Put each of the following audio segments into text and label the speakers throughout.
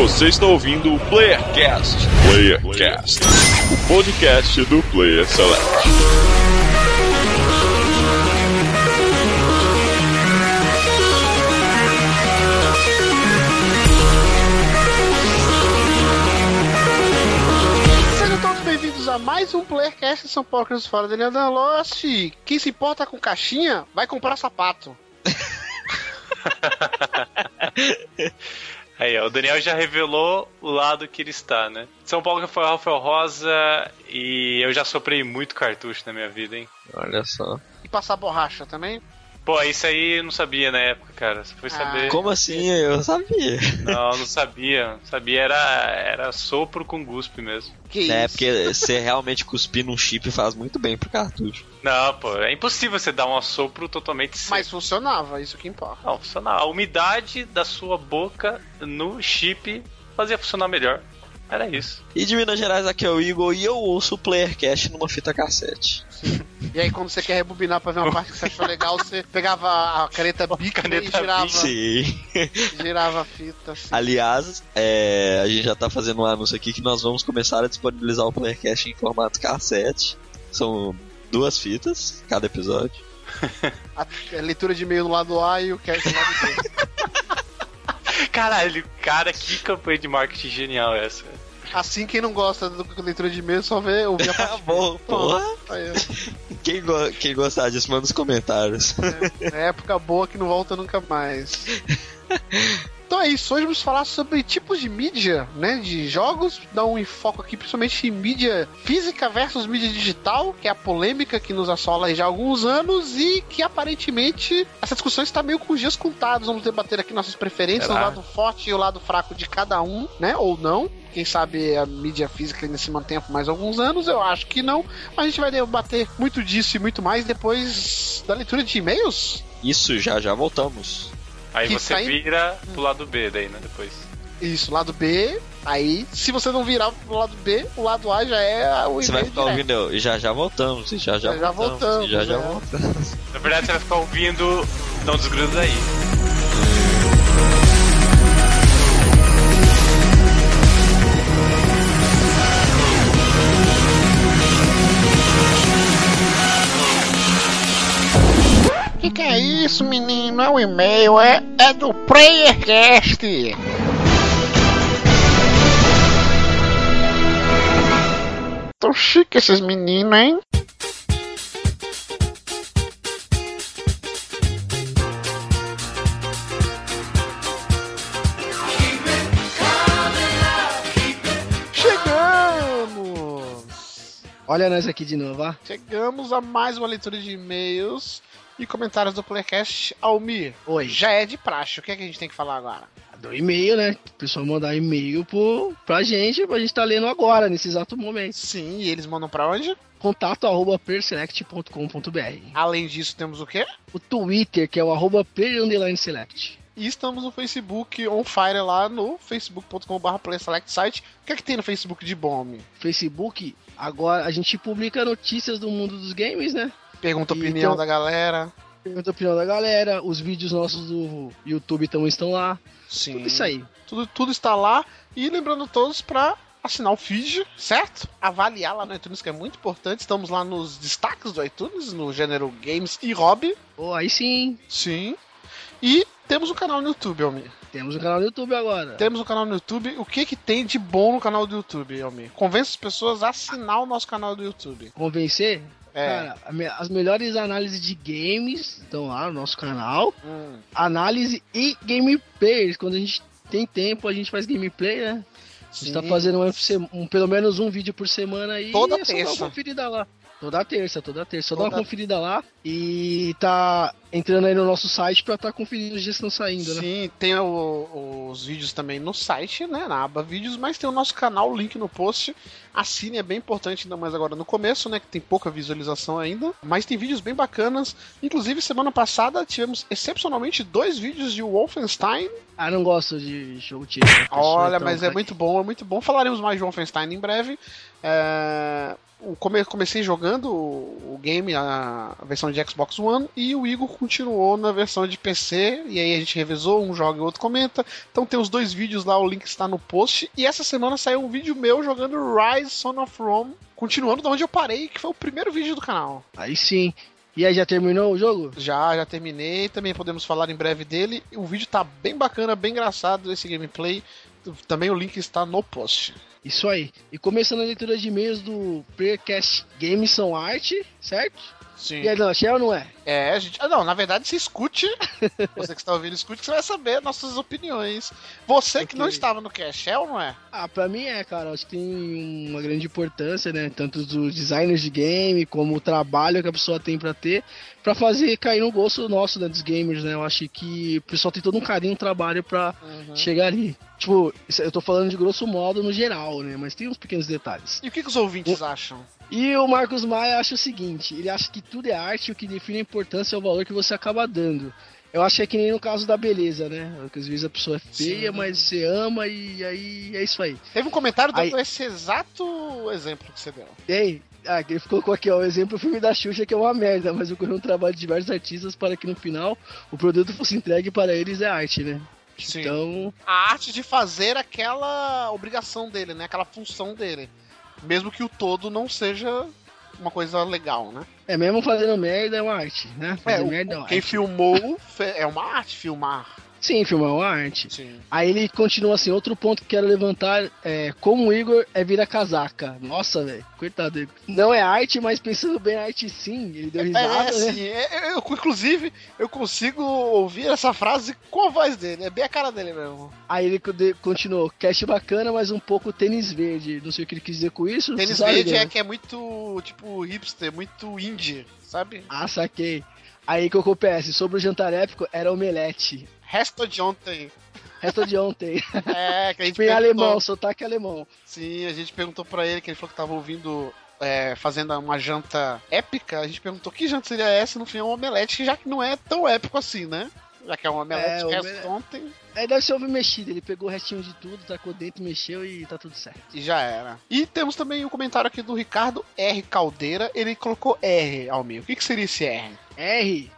Speaker 1: Você está ouvindo o Playercast. Playercast, o podcast do Player Select.
Speaker 2: Sejam todos bem-vindos a mais um Playercast São Paulo que nos fala Daniel Dan Lost. Quem se importa com caixinha, vai comprar sapato.
Speaker 3: Aí, ó, o Daniel já revelou o lado que ele está, né? São Paulo Rafael Rafael Rosa e eu já soprei muito cartucho na minha vida, hein?
Speaker 4: Olha só.
Speaker 2: E passar borracha também.
Speaker 3: Pô, isso aí eu não sabia na época, cara. Você foi
Speaker 2: Ah.
Speaker 3: saber.
Speaker 4: Como assim? Eu sabia.
Speaker 3: Não, não sabia. Não sabia, era, era sopro com guspe mesmo.
Speaker 2: Que
Speaker 4: É,
Speaker 2: isso?
Speaker 4: porque você realmente cuspir num chip faz muito bem pro cartucho.
Speaker 3: Não, pô, é impossível você dar um assopro totalmente seco.
Speaker 2: Mas funcionava, isso que importa.
Speaker 3: Não, funcionar. A umidade da sua boca no chip fazia funcionar melhor. Era isso.
Speaker 4: E de Minas Gerais, aqui é o Igor e eu ouço o Playercast numa fita cassete.
Speaker 2: E aí, quando você quer rebobinar pra ver uma parte que você achou legal, você pegava a caneta Bic e
Speaker 3: caneta
Speaker 2: girava,
Speaker 3: Bic.
Speaker 4: Sim.
Speaker 2: girava a fita. Assim.
Speaker 4: Aliás, é, a gente já tá fazendo um anúncio aqui que nós vamos começar a disponibilizar o Playercast em formato cassete. São duas fitas, cada episódio.
Speaker 2: A, a leitura de e-mail no lado A e o cast no lado B.
Speaker 3: Caralho, cara, que campanha de marketing genial é essa.
Speaker 2: Assim, quem não gosta da leitura de e-mail só vê ouvir a parte
Speaker 4: Bom, porra. Quem, go- quem gostar disso, manda nos comentários.
Speaker 2: É época boa que não volta nunca mais. Então é isso, hoje vamos falar sobre tipos de mídia, né, de jogos, dar um enfoque aqui principalmente em mídia física versus mídia digital, que é a polêmica que nos assola já há alguns anos e que aparentemente essa discussão está meio com os dias contados. Vamos debater aqui nossas preferências,
Speaker 3: Será?
Speaker 2: o lado forte e o lado fraco de cada um, né, ou não. Quem sabe a mídia física ainda se mantém por mais alguns anos, eu acho que não. Mas a gente vai debater muito disso e muito mais depois da leitura de e-mails.
Speaker 4: Isso, já já voltamos.
Speaker 3: Aí
Speaker 2: Que
Speaker 3: você
Speaker 2: sai-
Speaker 3: vira pro lado B daí, né, depois.
Speaker 2: Isso, lado B. Aí, se você não virar pro lado B, o lado A já é o
Speaker 4: Você vai ficar
Speaker 2: direto.
Speaker 4: ouvindo eu, e já já voltamos, e já já,
Speaker 2: Já já voltamos,
Speaker 4: e já já
Speaker 2: é.
Speaker 4: voltamos.
Speaker 3: Na verdade, você vai ficar ouvindo Não Desgruda Daí.
Speaker 2: Que que é isso, menino? É um e-mail, é, é do PlayerCast. Tão chique esses meninos, hein? Chegamos!
Speaker 5: Olha nós aqui de novo, ó.
Speaker 2: Chegamos a mais uma leitura de e-mails e comentários do Playcast. Almir,
Speaker 5: Oi.
Speaker 2: já é de praxe, o que, é que a gente tem que falar agora?
Speaker 5: Do e-mail, né? O pessoal mandar e-mail pro, pra gente, pra gente tá lendo agora, nesse exato momento.
Speaker 2: Sim, e eles mandam pra onde?
Speaker 5: Contato arroba perselect.com.br
Speaker 2: Além disso, temos o quê?
Speaker 5: O Twitter, que é o arroba select.
Speaker 2: E estamos no Facebook on fire lá no facebook.com.br playselect site. O que é que tem no Facebook de bom?
Speaker 5: Facebook, agora a gente publica notícias do mundo dos games, né?
Speaker 2: Pergunta a opinião
Speaker 5: tem-
Speaker 2: da galera.
Speaker 5: Pergunta a opinião da galera, os vídeos nossos do YouTube também estão lá.
Speaker 2: Sim.
Speaker 5: Tudo isso aí.
Speaker 2: Tudo, tudo está lá. E lembrando todos para assinar o feed, certo? Avaliar lá no iTunes, que é muito importante. Estamos lá nos destaques do iTunes, no gênero Games e Hobby.
Speaker 5: Oh, aí sim,
Speaker 2: Sim. E temos um canal no YouTube, Almir.
Speaker 5: temos um canal no YouTube agora.
Speaker 2: Temos um canal no YouTube. O que que tem de bom no canal do YouTube, Almir? Convence as pessoas a assinar o nosso canal do YouTube.
Speaker 5: Convencer?
Speaker 2: É.
Speaker 5: Cara, as melhores análises de games estão lá no nosso canal.
Speaker 2: Hum.
Speaker 5: análise e gameplays. Quando a gente tem tempo, a gente faz gameplay, né? A gente tá
Speaker 2: Sim.
Speaker 5: fazendo um, um- pelo menos um vídeo por semana aí.
Speaker 2: Toda
Speaker 5: é só dar
Speaker 2: terça.
Speaker 5: uma conferida lá. Toda terça, toda terça. Só dá
Speaker 2: Toda-
Speaker 5: uma conferida lá e tá entrando aí no nosso site pra tá conferindo os dias que estão saindo, né?
Speaker 2: Sim, tem o- os vídeos também no site, né? Na aba vídeos, mas tem o nosso canal, o link no post. Assine, é bem importante, ainda mais agora no começo, né? Que tem pouca visualização ainda. Mas tem vídeos bem bacanas. Inclusive, semana passada tivemos excepcionalmente dois vídeos de Wolfenstein.
Speaker 5: Ah, não gosto de jogo tiro. né?
Speaker 2: Olha,
Speaker 5: Então,
Speaker 2: mas é muito bom, é muito bom. Falaremos mais de Wolfenstein em breve. É, come- comecei jogando o game, a versão de Xbox One, e o Igor continuou na versão de PC, e aí a gente revezou, um joga e o outro comenta. Então tem os dois vídeos lá, o link está no post. E essa semana saiu um vídeo meu jogando Rise Son of Rome, continuando da onde eu parei, que foi o primeiro vídeo do canal.
Speaker 5: Aí sim. E aí, já terminou o jogo?
Speaker 2: Já, já terminei, também podemos falar em breve dele. O vídeo tá bem bacana, bem engraçado esse gameplay. Também o link está no post.
Speaker 5: Isso aí. E começando a leitura de e-mails do Playercast Games são arte, certo?
Speaker 2: Sim.
Speaker 5: E aí, não, achei ou não é?
Speaker 2: É, a gente. ah, Não, na verdade, se escute. Você que está ouvindo, escute, que você vai saber nossas opiniões. Você que
Speaker 5: Ok.
Speaker 2: não estava no Cash, é ou não é?
Speaker 5: Ah, pra mim é, cara. Acho que tem uma grande importância, né? Tanto dos designers de game, como o trabalho que a pessoa tem pra ter, pra fazer cair no gosto nosso, né? Dos gamers, né? Eu acho que o pessoal tem todo um carinho, um trabalho pra chegar ali. Tipo, eu tô falando de grosso modo no geral, né? Mas tem uns pequenos detalhes.
Speaker 2: E o que, que os ouvintes acham?
Speaker 5: E o Marcos Maia acha o seguinte: ele acha que tudo é arte e o que define a importância é o valor que você acaba dando. Eu acho que é que nem no caso da beleza, né? Porque às vezes a pessoa é feia,
Speaker 2: Sim.
Speaker 5: mas você ama e aí é isso aí.
Speaker 2: Teve um comentário dando
Speaker 5: Aí-
Speaker 2: esse exato exemplo que você deu.
Speaker 5: Aí, ah, ele colocou aqui, ó, o exemplo do filme da Xuxa, que é uma merda, mas ocorreu um trabalho de diversos artistas para que no final o produto fosse entregue para eles é arte, né?
Speaker 2: Sim.
Speaker 5: Então,
Speaker 2: A arte de fazer aquela obrigação dele, né? Aquela função dele. Mesmo que o todo não seja uma coisa legal, né?
Speaker 5: é mesmo fazendo merda é uma arte, né? Fazer
Speaker 2: É,
Speaker 5: merda é uma
Speaker 2: quem
Speaker 5: arte.
Speaker 2: filmou é uma arte filmar.
Speaker 5: Sim, filmar é uma arte.
Speaker 2: Sim.
Speaker 5: Aí ele continua assim, outro ponto que quero levantar é como o Igor é vira casaca. Nossa, velho, coitado do Igor. Não é arte, mas pensando bem, é arte sim. Ele deu
Speaker 2: É,
Speaker 5: risada, né?
Speaker 2: assim, é- eu, inclusive, eu consigo ouvir essa frase com a voz dele. É bem a cara dele mesmo.
Speaker 5: Aí ele continuou, cast bacana, mas um pouco tênis verde. Não sei o que ele quis dizer com isso.
Speaker 2: Tênis verde
Speaker 5: né?
Speaker 2: é que é muito, tipo, hipster, muito indie, sabe?
Speaker 5: Ah, saquei. Aí colocou PS, sobre o jantar épico, era omelete.
Speaker 2: Resto de ontem.
Speaker 5: Resto de ontem.
Speaker 2: É, que a gente
Speaker 5: Foi em
Speaker 2: perguntou-
Speaker 5: alemão, sotaque alemão.
Speaker 2: Sim, a gente perguntou pra ele que ele falou que tava ouvindo. é, fazendo uma janta épica, a gente perguntou que janta seria essa, no fim é um omelete, que já que não é tão épico assim, né? Já que é um omelete
Speaker 5: É,
Speaker 2: que
Speaker 5: omele-
Speaker 2: é ontem
Speaker 5: Aí deve ser ovo mexido, ele pegou o restinho de tudo, tacou dentro, mexeu e tá tudo certo.
Speaker 2: e já era. E temos também o comentário aqui do Ricardo R. Caldeira, ele colocou R ao meio. O que, que seria esse R?
Speaker 5: R,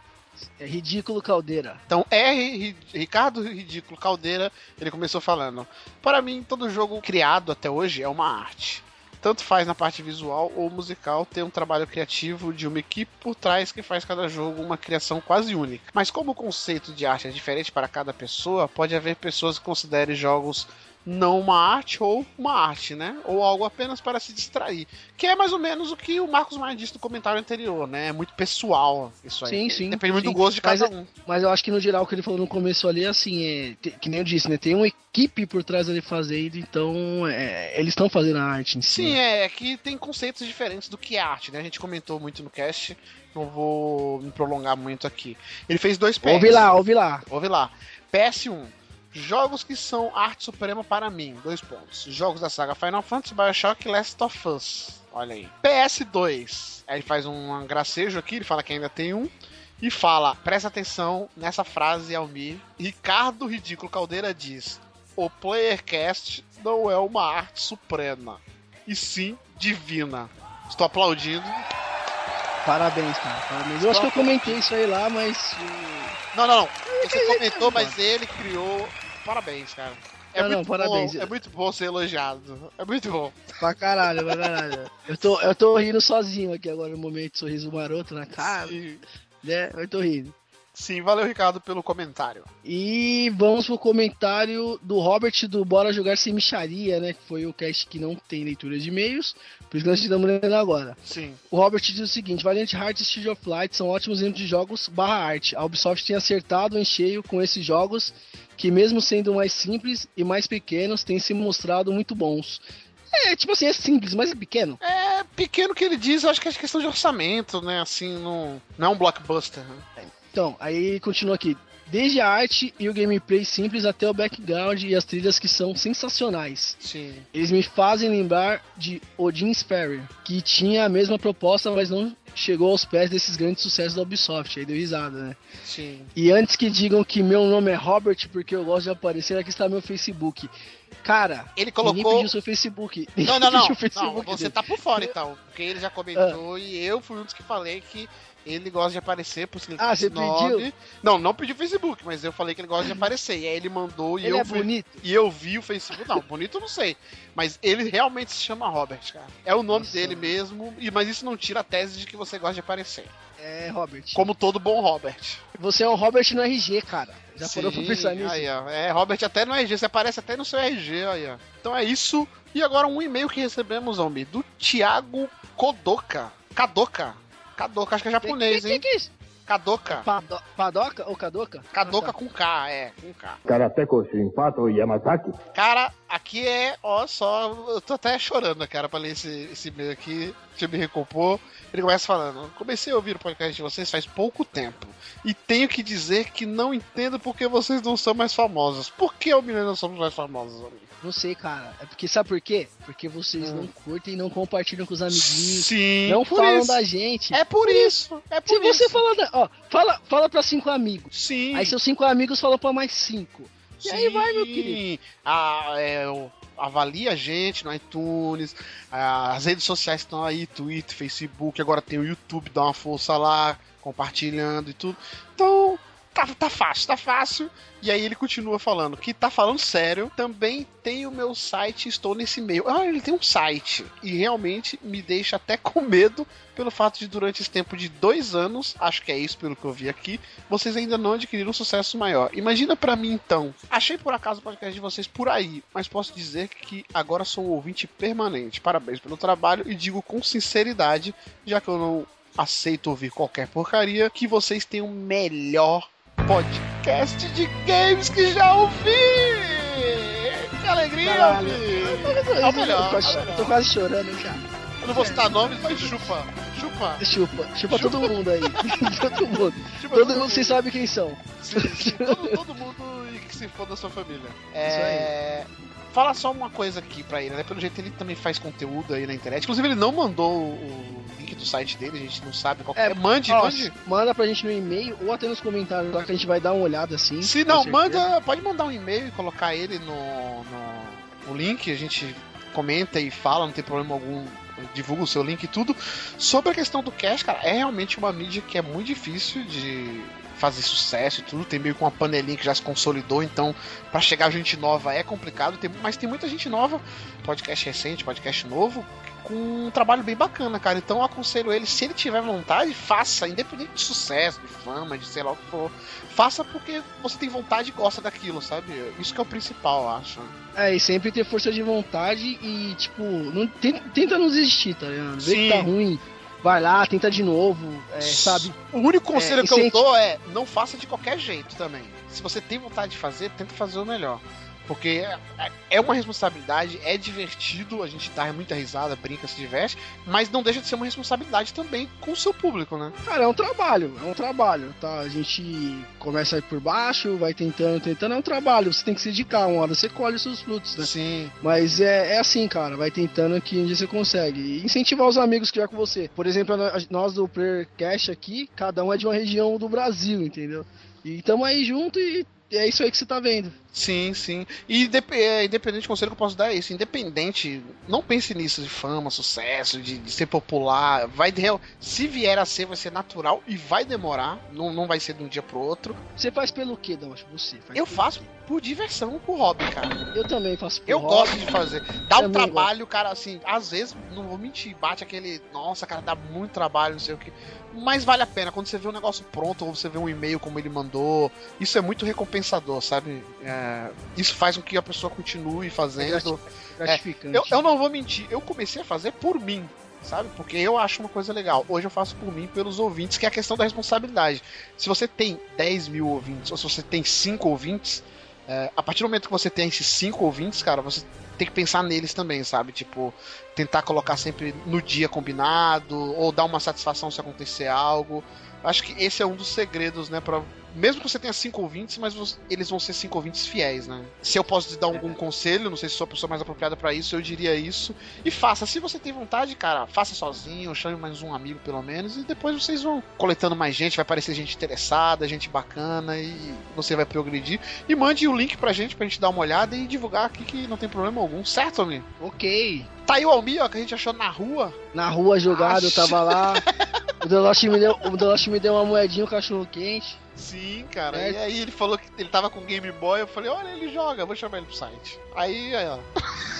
Speaker 5: é ridículo caldeira.
Speaker 2: Então, R, Ri- Ricardo Ridículo Caldeira, ele começou falando: Para mim, todo jogo criado até hoje é uma arte. Tanto faz na parte visual ou musical ter um trabalho criativo de uma equipe por trás que faz cada jogo uma criação quase única. Mas como o conceito de arte é diferente para cada pessoa, pode haver pessoas que considerem jogos não uma arte ou uma arte, né? Ou algo apenas para se distrair. Que é mais ou menos o que o Marcos Maia disse no comentário anterior, né? É muito pessoal isso aí.
Speaker 5: Sim, sim,
Speaker 2: Depende muito
Speaker 5: sim.
Speaker 2: do gosto de cada
Speaker 5: é-
Speaker 2: um.
Speaker 5: Mas eu acho que no geral o que ele falou no começo ali, assim, é. Que nem eu disse, né? Tem uma equipe por trás ali fazendo, então é, eles estão fazendo a arte em si.
Speaker 2: Sim, é que tem conceitos diferentes do que é arte, né? A gente comentou muito no cast, não vou me prolongar muito aqui. Ele fez dois PS.
Speaker 5: Ouve lá, ouve lá.
Speaker 2: Ouve lá. PS1. Jogos que são arte suprema para mim. Dois pontos. Jogos da saga Final Fantasy, Bioshock e Last of Us. Olha aí. PS2. Aí ele faz um gracejo aqui, ele fala que ainda tem um. E fala, presta atenção nessa frase, Almir. Ricardo Ridículo Caldeira diz: O Playercast não é uma arte suprema, e sim divina. Estou aplaudindo.
Speaker 5: Parabéns, cara. Parabéns. Eu acho que eu comentei isso aí lá, mas.
Speaker 2: Não, não, não. Você comentou, mas ele criou. Parabéns, cara. É
Speaker 5: Não, não,
Speaker 2: muito
Speaker 5: parabéns.
Speaker 2: Bom, é muito bom ser elogiado. É muito bom.
Speaker 5: Pra caralho, pra caralho. Eu tô, eu tô rindo sozinho aqui agora no momento, sorriso maroto na cara,
Speaker 2: Sim,
Speaker 5: né? Eu tô rindo.
Speaker 2: Sim, valeu, Ricardo, pelo comentário.
Speaker 5: E vamos pro comentário do Robert do Bora Jogar Sem Micharia, né? Que foi o cast que não tem leitura de e-mails, por isso que nós estamos lendo agora.
Speaker 2: Sim.
Speaker 5: O Robert diz o seguinte: Valiant Hearts e Street of Light são ótimos exemplos de jogos barra arte. A Ubisoft tem acertado em cheio com esses jogos que, mesmo sendo mais simples e mais pequenos, têm se mostrado muito bons. É, tipo assim, é simples, mas é pequeno.
Speaker 2: É pequeno que ele diz, eu acho que é questão de orçamento, né? Assim, não, não é um blockbuster. Né?
Speaker 5: Então, aí continua aqui. Desde a arte e o gameplay simples até o background e as trilhas que são sensacionais.
Speaker 2: Sim.
Speaker 5: Eles me fazem lembrar de Odin Sphere, que tinha a mesma proposta, mas não chegou aos pés desses grandes sucessos da Ubisoft. Aí deu risada, né?
Speaker 2: Sim.
Speaker 5: E antes que digam que meu nome é Robert porque eu gosto de aparecer, aqui está meu Facebook. Cara,
Speaker 2: Ele
Speaker 5: ninguém
Speaker 2: colocou.
Speaker 5: pediu seu Facebook.
Speaker 2: Não, não, não.
Speaker 5: Facebook
Speaker 2: não você
Speaker 5: dele.
Speaker 2: tá por fora então. Porque ele já
Speaker 5: Ah.
Speaker 2: comentou e eu fui um dos que falei que ele gosta de aparecer por isso que ele
Speaker 5: Ah,
Speaker 2: tem
Speaker 5: você pediu?
Speaker 2: Não, não pediu Facebook, mas eu falei que ele gosta de aparecer. E aí ele mandou e
Speaker 5: Ele
Speaker 2: eu
Speaker 5: é
Speaker 2: fui.
Speaker 5: bonito?
Speaker 2: E eu vi o Facebook. Não, bonito eu não sei. Mas ele realmente se chama Robert, cara. É o nome
Speaker 5: Nossa.
Speaker 2: dele mesmo. E, mas isso não tira a tese de que você gosta de aparecer.
Speaker 5: É, Robert.
Speaker 2: Como todo bom Robert.
Speaker 5: Você é um Robert no RG, cara. Já
Speaker 2: Sim,
Speaker 5: parou pra pensar nisso?
Speaker 2: Aí, ó. É, Robert até no RG. Você aparece até no seu RG, aí, ó. Então é isso. E agora um e-mail que recebemos, homem, do Thiago Kodoka. Kadoka. Kadoka, acho que é japonês,
Speaker 5: que, que,
Speaker 2: hein?
Speaker 5: que é isso?
Speaker 2: Kadoka.
Speaker 5: Pado- Padoca ou Kadoka?
Speaker 2: Kadoka
Speaker 5: Ah, tá.
Speaker 2: com K, é, com K.
Speaker 6: Karateko Shinpato Yamazaki.
Speaker 2: Cara, aqui é, ó, só. Eu tô até chorando, cara, pra ler esse, esse e-mail aqui. Deixa eu me recompor. Ele começa falando: Comecei a ouvir o podcast de vocês faz pouco tempo. E tenho que dizer que não entendo porque vocês não são mais famosos. Por que o menino não somos mais famosos, amigo?
Speaker 5: Não sei, cara. É porque, sabe por quê? Porque vocês
Speaker 2: Hum.
Speaker 5: não curtem e não compartilham com os amiguinhos.
Speaker 2: Sim,
Speaker 5: não falam
Speaker 2: isso.
Speaker 5: da gente.
Speaker 2: É por isso. É por
Speaker 5: Se você
Speaker 2: isso.
Speaker 5: falar da. Ó, fala, fala pra cinco amigos.
Speaker 2: Sim.
Speaker 5: Aí seus cinco amigos falam pra mais cinco. E aí vai, meu querido.
Speaker 2: Ah, é, avalia a gente no iTunes, as redes sociais estão aí, Twitter, Facebook, agora tem o YouTube, dá uma força lá, compartilhando e tudo. Então, tá, tá fácil, tá fácil. E aí ele continua falando que tá falando sério. Também tem o meu site, estou nesse meio. Ah, ele tem um site. E realmente me deixa até com medo pelo fato de durante esse tempo de dois anos, acho que é isso pelo que eu vi aqui, vocês ainda não adquiriram um sucesso maior. Imagina pra mim então. Achei por acaso o podcast de vocês por aí, mas posso dizer que agora sou um ouvinte permanente. Parabéns pelo trabalho e digo com sinceridade, já que eu não aceito ouvir qualquer porcaria, que vocês têm o melhor podcast de games que já ouvi! Que alegria,
Speaker 5: Caralho.
Speaker 2: ouvir! É o melhor,
Speaker 5: tô,
Speaker 2: é melhor.
Speaker 5: tô quase chorando já.
Speaker 2: Eu não vou citar nomes, mas chupa. Chupa.
Speaker 5: Chupa, chupa todo mundo aí. todo mundo.
Speaker 2: chupa
Speaker 5: Todo mundo, vocês sabem quem são.
Speaker 2: Sim, sim, todo, todo mundo e que se for da sua família. É. Fala só uma coisa aqui pra ele, né? Pelo jeito ele também faz conteúdo aí na internet. Inclusive, ele não mandou o link do site dele, a gente não sabe qual é.
Speaker 5: É,
Speaker 2: Mande,
Speaker 5: Ó,
Speaker 2: mande.
Speaker 5: manda pra gente no e-mail ou até nos comentários lá que a gente vai dar uma olhada assim.
Speaker 2: Se não, manda. Pode mandar um e-mail e colocar ele no, no, no link, a gente comenta e fala, não tem problema algum. Divulga o seu link e tudo. Sobre a questão do cash, cara, é realmente uma mídia que é muito difícil de fazer sucesso e tudo. Tem meio que uma panelinha que já se consolidou, então pra chegar gente nova é complicado. Tem, mas tem muita gente nova, podcast recente, podcast novo, com um trabalho bem bacana, cara. Então eu aconselho ele, se ele tiver vontade, faça, independente de sucesso, de fama, de sei lá o que for. Faça porque você tem vontade e gosta daquilo, sabe? Isso que é o principal, eu acho.
Speaker 5: É, e sempre ter força de vontade e, tipo, não, tenta, tenta não desistir, tá ligado? Vê
Speaker 2: Sim.
Speaker 5: que tá ruim, vai lá, tenta de novo, é, sabe?
Speaker 2: O único conselho
Speaker 5: É,
Speaker 2: que eu dou é não faça de qualquer jeito também. Se você tem vontade de fazer, tenta fazer o melhor. Porque é- é uma responsabilidade, é divertido, a gente dá muita risada, brinca, se diverte, mas não deixa de ser uma responsabilidade também com o seu público, né?
Speaker 5: Cara, é um trabalho, é um trabalho, tá? A gente começa aí por baixo, vai tentando, tentando, é um trabalho, você tem que se dedicar, uma hora você colhe os seus frutos, né?
Speaker 2: Sim.
Speaker 5: Mas é, é assim, cara, vai tentando que um dia você consegue. E incentivar os amigos que já com você. Por exemplo, nós do Playercast aqui, cada um é de uma região do Brasil, entendeu? E tamo aí junto e é isso aí que você tá vendo.
Speaker 2: Sim, sim. E é, independente, o conselho que eu posso dar é isso. Independente, não pense nisso de fama, sucesso, de, de ser popular. Vai de. Se vier a ser, vai ser natural e vai demorar. Não, não vai ser de um dia pro outro.
Speaker 5: Você faz pelo quê, Damas? Você faz
Speaker 2: Eu faço por diversão, por hobby, cara.
Speaker 5: quê? Eu também faço por
Speaker 2: Eu
Speaker 5: hobby.
Speaker 2: gosto de fazer. Dá um trabalho, cara, assim, às vezes, não vou mentir, bate aquele, nossa, cara, dá muito trabalho, não sei o que. Mas vale a pena, quando você vê um negócio pronto, ou você vê um e-mail como ele mandou, isso é muito recompensador, sabe? É, isso faz com que a pessoa continue fazendo.
Speaker 5: Gratificante.
Speaker 2: Eu, eu não vou mentir, eu comecei a fazer por mim, sabe? Porque eu acho uma coisa legal. Hoje eu faço por mim, pelos ouvintes, que é a questão da responsabilidade. Se você tem 10 mil ouvintes, ou se você tem 5 ouvintes, é, a partir do momento que você tem esses 5 ouvintes, cara, você tem que pensar neles também, sabe? Tipo, tentar colocar sempre no dia combinado, ou dar uma satisfação se acontecer algo. Acho que esse é um dos segredos, né, pra mesmo que você tenha cinco ouvintes, mas você- eles vão ser cinco ouvintes fiéis, né? Se eu posso te dar algum conselho, não sei se sou a pessoa mais apropriada pra isso, eu diria isso. E faça, se você tem vontade, cara, faça sozinho, chame mais um amigo pelo menos, e depois vocês vão coletando mais gente, vai aparecer gente interessada, gente bacana, e você vai progredir. E mande o link pra gente, pra gente dar uma olhada e divulgar aqui que não tem problema algum, certo, Almir?
Speaker 5: Ok.
Speaker 2: Tá aí o Almir, ó, que a gente achou na rua.
Speaker 5: Na rua jogado, eu tava lá. O Deloche me deu, o Deloche me deu uma moedinha, um cachorro quente.
Speaker 2: Sim, cara.
Speaker 5: É.
Speaker 2: E aí ele falou que ele tava com Game Boy, eu falei, olha, ele joga, vou chamar ele pro site. Aí, aí ó.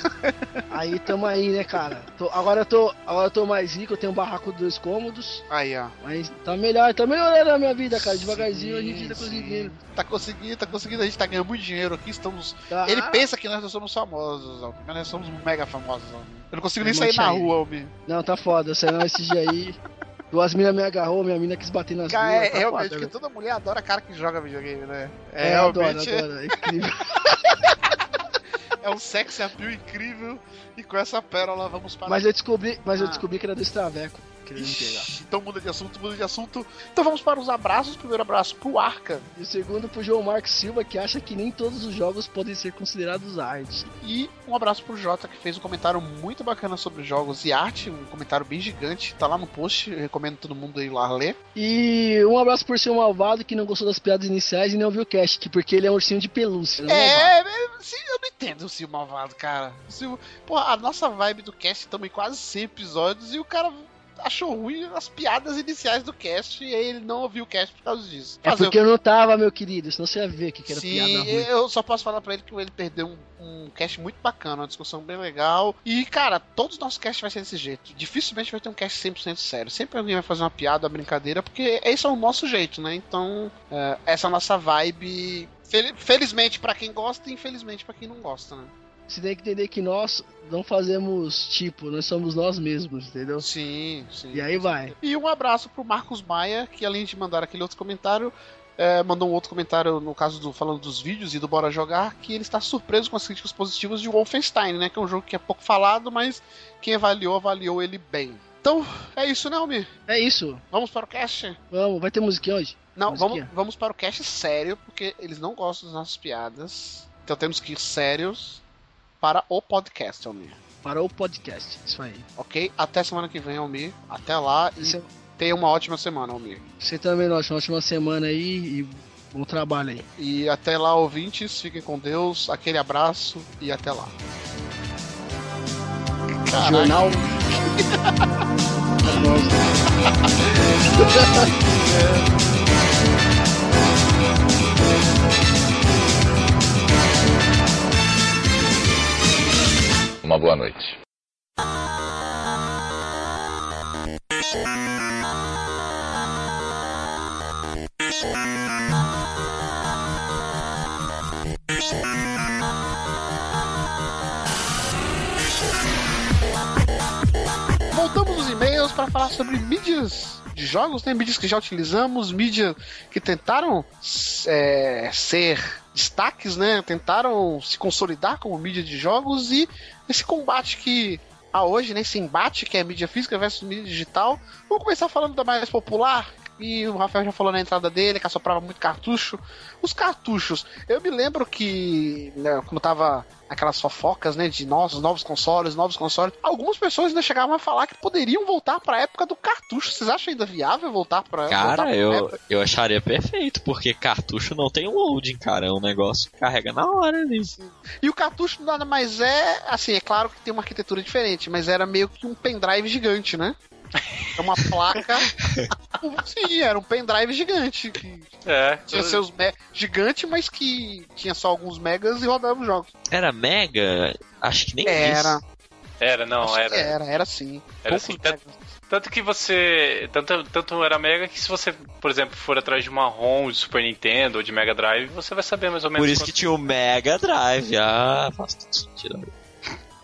Speaker 5: Aí tamo aí, né, cara? Tô- agora eu tô, agora eu tô mais rico, eu tenho um barraco de dois cômodos.
Speaker 2: Aí, ó.
Speaker 5: Mas tá melhor, tá melhorando a minha vida, cara. Devagarzinho a
Speaker 2: Sim,
Speaker 5: gente tá
Speaker 2: sim.
Speaker 5: conseguindo.
Speaker 2: Tá conseguindo, tá conseguindo, a gente tá ganhando muito dinheiro aqui, estamos.
Speaker 5: Tá.
Speaker 2: Ele pensa que nós não somos famosos, mas nós somos mega famosos, Almir. Eu não consigo nem sair na
Speaker 5: Chain.
Speaker 2: rua, Almir.
Speaker 5: Não, tá foda. Eu saí esse dia aí. Duas minas me agarrou, minha mina quis bater nas
Speaker 2: Cara,
Speaker 5: duas.
Speaker 2: é,
Speaker 5: tá
Speaker 2: realmente, porque
Speaker 5: velho.
Speaker 2: toda mulher adora cara que joga videogame, né?
Speaker 5: É,
Speaker 2: É,
Speaker 5: adoro,
Speaker 2: realmente
Speaker 5: adoro. É incrível.
Speaker 2: é um sex appeal incrível. E com essa pérola vamos para
Speaker 5: Mas eu descobri, mas eu
Speaker 2: Ah.
Speaker 5: descobri que era do Extraveco. Querendo pegar.
Speaker 2: Ixi, então muda de assunto, muda de assunto. Então vamos para os abraços. Primeiro abraço pro Arca.
Speaker 5: E o segundo pro João Marcos Silva, que acha que nem todos os jogos podem ser considerados arte.
Speaker 2: E um abraço pro Jota, que fez um comentário muito bacana sobre jogos e arte. Um comentário bem gigante. Tá lá no post. Eu recomendo todo mundo ir lá ler.
Speaker 5: E um abraço por ser um malvado que não gostou das piadas iniciais e não viu o cast, que porque ele é um ursinho de pelúcia. não
Speaker 2: É, é, sim, eu não entendo o Sil Malvado, cara. O Sil, pô, a nossa vibe do cast também quase 100 episódios e o cara achou ruim as piadas iniciais do cast e aí ele não ouviu o cast por causa disso.
Speaker 5: É
Speaker 2: Fazer
Speaker 5: porque eu não tava, meu querido, senão você ia ver que, que era
Speaker 2: Sim,
Speaker 5: piada ruim.
Speaker 2: eu só posso falar pra ele que ele perdeu um, um cast muito bacana, uma discussão bem legal. E, cara, todos os nossos casts vai ser desse jeito. Dificilmente vai ter um cast 100% sério. Sempre alguém vai fazer uma piada, uma brincadeira, porque esse é o nosso jeito, né? Então, é, essa é a nossa vibe. fel- felizmente pra quem gosta e infelizmente pra quem não gosta, né?
Speaker 5: Você tem que entender que nós não fazemos tipo, nós somos nós mesmos, entendeu?
Speaker 2: Sim, sim.
Speaker 5: E aí vai.
Speaker 2: E um abraço pro Marcos Maia, que além de mandar aquele outro comentário, é, mandou um outro comentário, no caso do falando dos vídeos e do Bora Jogar, que ele está surpreso com as críticas positivas de Wolfenstein, né? Que é um jogo que é pouco falado, mas quem avaliou, avaliou ele bem. Então, é isso, né, Almir?
Speaker 5: É isso.
Speaker 2: Vamos para o cast?
Speaker 5: Vamos, vai ter musiquinha hoje?
Speaker 2: Não, vamos, vamos para o cast sério, porque eles não gostam das nossas piadas. Então temos que ir sérios para o podcast, Almir.
Speaker 5: Para o podcast. Isso aí.
Speaker 2: Ok? Até semana que vem, Almir. Até lá e
Speaker 5: Você,
Speaker 2: tenha uma ótima semana, Almir.
Speaker 5: você também, nós uma ótima semana aí e bom trabalho aí.
Speaker 2: E até lá, ouvintes, fiquem com Deus, aquele abraço e até lá. Caraca.
Speaker 5: Jornal. É
Speaker 7: Uma boa noite.
Speaker 2: Voltamos nos e-mails para falar sobre mídias de jogos, né? Mídias que já utilizamos, mídias que tentaram é, ser destaques, né? Tentaram se consolidar como mídia de jogos e esse combate que há hoje, né? Esse embate que é mídia física versus mídia digital. Vamos começar falando da mais popular. E o Rafael já falou na entrada dele que assoprava muito cartucho. Os cartuchos, eu me lembro que, né, quando tava aquelas fofocas, né, de nossos novos consoles, novos consoles, algumas pessoas ainda chegavam a falar que poderiam voltar pra época do cartucho. Vocês acham ainda viável voltar pra voltar
Speaker 4: Cara, eu,
Speaker 2: época?
Speaker 4: eu acharia perfeito, porque cartucho não tem loading, cara. É um negócio que carrega na hora ali.
Speaker 2: E o cartucho nada mais é, assim, é claro que tem uma arquitetura diferente, mas era meio que um pendrive gigante, né? É uma placa. Sim, era um pendrive gigante. Que
Speaker 3: É.
Speaker 2: tinha seus me... gigante, mas que tinha só alguns megas e rodava os jogos.
Speaker 4: Era mega? Acho que nem
Speaker 2: Era,
Speaker 4: isso.
Speaker 3: Era, não,
Speaker 2: acho que
Speaker 3: era.
Speaker 2: era, era sim.
Speaker 3: Era
Speaker 2: Poucos
Speaker 3: assim, tanto,
Speaker 2: megas.
Speaker 3: tanto que você. Tanto, tanto era Mega que se você, por exemplo, for atrás de uma ROM de Super Nintendo ou de Mega Drive, você vai saber mais ou menos
Speaker 4: Por isso que tinha o Mega Drive. Ah, faz todo sentido.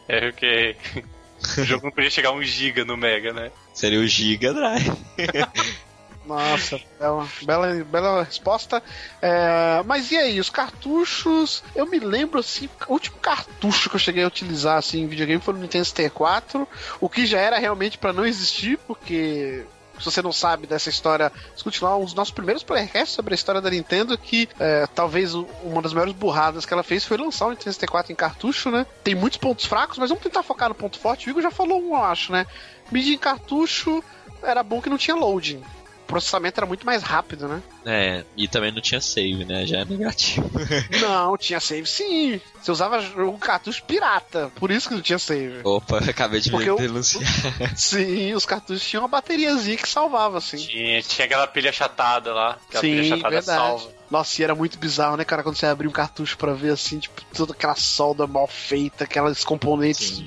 Speaker 3: é porque o jogo não podia chegar a um giga no Mega, né?
Speaker 4: Seria o Giga Drive.
Speaker 2: Nossa, bela, bela, bela resposta. É, mas e aí, os cartuchos? Eu me lembro assim, o último cartucho que eu cheguei a utilizar assim, em videogame foi no Nintendo 64, o que já era realmente pra não existir, porque se você não sabe dessa história, escute lá um dos nossos primeiros playercasts sobre a história da Nintendo, que é, talvez uma das maiores burradas que ela fez foi lançar o Nintendo 64 em cartucho, né? Tem muitos pontos fracos, mas vamos tentar focar no ponto forte. O Igor já falou um, eu acho, né? Mídia em cartucho era bom que não tinha loading. O processamento era muito mais rápido, né?
Speaker 4: É, e também não tinha save, né? Já é negativo.
Speaker 2: Não, tinha save sim. Você usava jogo cartucho pirata, por isso que não tinha save.
Speaker 4: Opa, acabei de
Speaker 2: Porque
Speaker 4: me
Speaker 2: eu-
Speaker 4: denunciar.
Speaker 2: Sim, os cartuchos tinham uma bateriazinha que salvava, assim.
Speaker 3: Tinha, tinha aquela pilha achatada lá. Aquela
Speaker 2: Sim,
Speaker 3: pilha achatada
Speaker 2: verdade.
Speaker 3: salva.
Speaker 2: Nossa, e era muito bizarro, né, cara? Quando você abria um cartucho pra ver, assim, tipo, toda aquela solda mal feita, aquelas componentes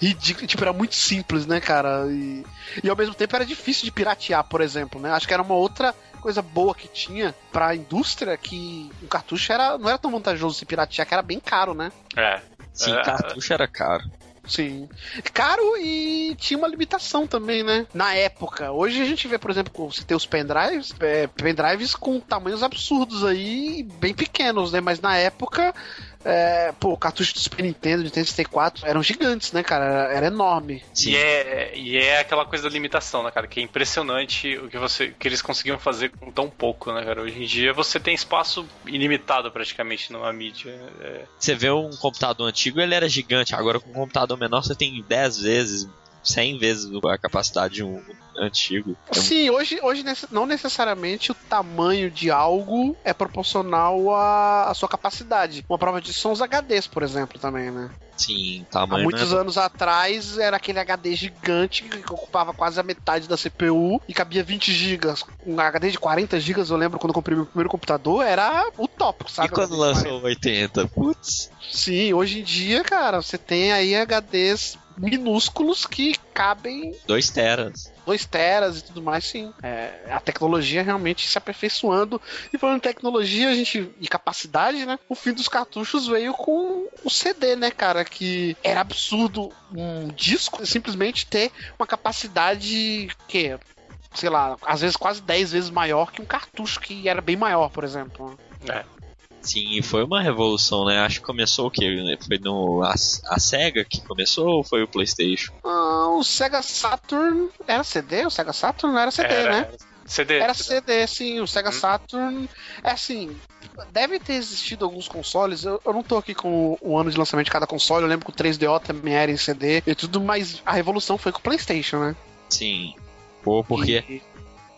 Speaker 2: ridículas. Tipo, era muito simples, né, cara? E, e ao mesmo tempo era difícil de piratear, por exemplo, né? Acho que era uma outra coisa boa que tinha pra indústria que o cartucho era, não era tão vantajoso se piratear, que era bem caro, né?
Speaker 3: É.
Speaker 4: Sim,
Speaker 3: É.
Speaker 4: cartucho era caro.
Speaker 2: Sim. Caro e tinha uma limitação também, né? Na época. Hoje a gente vê, por exemplo, você tem os pendrives, é, pendrives com tamanhos absurdos aí, bem pequenos, né? Mas na época, é, pô, o cartucho do Super Nintendo, Nintendo 64 eram gigantes, né, cara? Era, era enorme.
Speaker 4: Sim.
Speaker 3: E é, e é aquela coisa da limitação, né, cara? Que é impressionante o que, você, que eles conseguiam fazer com tão pouco, né, cara? Hoje em dia você tem espaço ilimitado praticamente numa mídia. É,
Speaker 4: Você vê um computador antigo, ele era gigante. Agora com um computador menor, você tem 10 vezes, 100 vezes a capacidade de um antigo. É
Speaker 2: Sim, hoje, hoje não necessariamente o tamanho de algo é proporcional à, à sua capacidade. Uma prova disso são os HDs, por exemplo, também, né?
Speaker 4: Sim,
Speaker 2: Há
Speaker 4: tamanho.
Speaker 2: muitos
Speaker 4: né?
Speaker 2: anos atrás era aquele HD gigante que ocupava quase a metade da CPU e cabia 20 GB. Um HD de 40 GB, eu lembro quando eu comprei meu primeiro computador, era utópico,
Speaker 4: E
Speaker 2: sabe?
Speaker 4: quando
Speaker 2: HD de
Speaker 4: lançou o 80? Putz.
Speaker 2: 40. Sim, hoje em dia, cara, você tem aí HDs minúsculos que cabem
Speaker 4: 2 teras.
Speaker 2: 2 teras e tudo mais, sim. É, a tecnologia realmente se aperfeiçoando. E falando em tecnologia a gente, e capacidade, né? O fim dos cartuchos veio com o CD, né, cara? Que era absurdo um disco simplesmente ter uma capacidade que sei lá, às vezes quase 10 vezes maior que um cartucho que era bem maior, por exemplo.
Speaker 3: é.
Speaker 4: Sim, e foi uma revolução, né? Acho que começou o quê? Foi no a, a SEGA que começou ou foi o PlayStation?
Speaker 2: Ah, o Sega Saturn era CD? O Sega Saturn não era CD,
Speaker 3: era,
Speaker 2: né?
Speaker 3: CD.
Speaker 2: Era CD, sim. O Sega
Speaker 3: Hum.
Speaker 2: Saturn. É assim. Deve ter existido alguns consoles. Eu, eu não tô aqui com o ano de lançamento de cada console. Eu lembro que o 3DO também era em CD e tudo, mas a revolução foi com o PlayStation, né?
Speaker 4: Sim. Pô, porque
Speaker 2: E-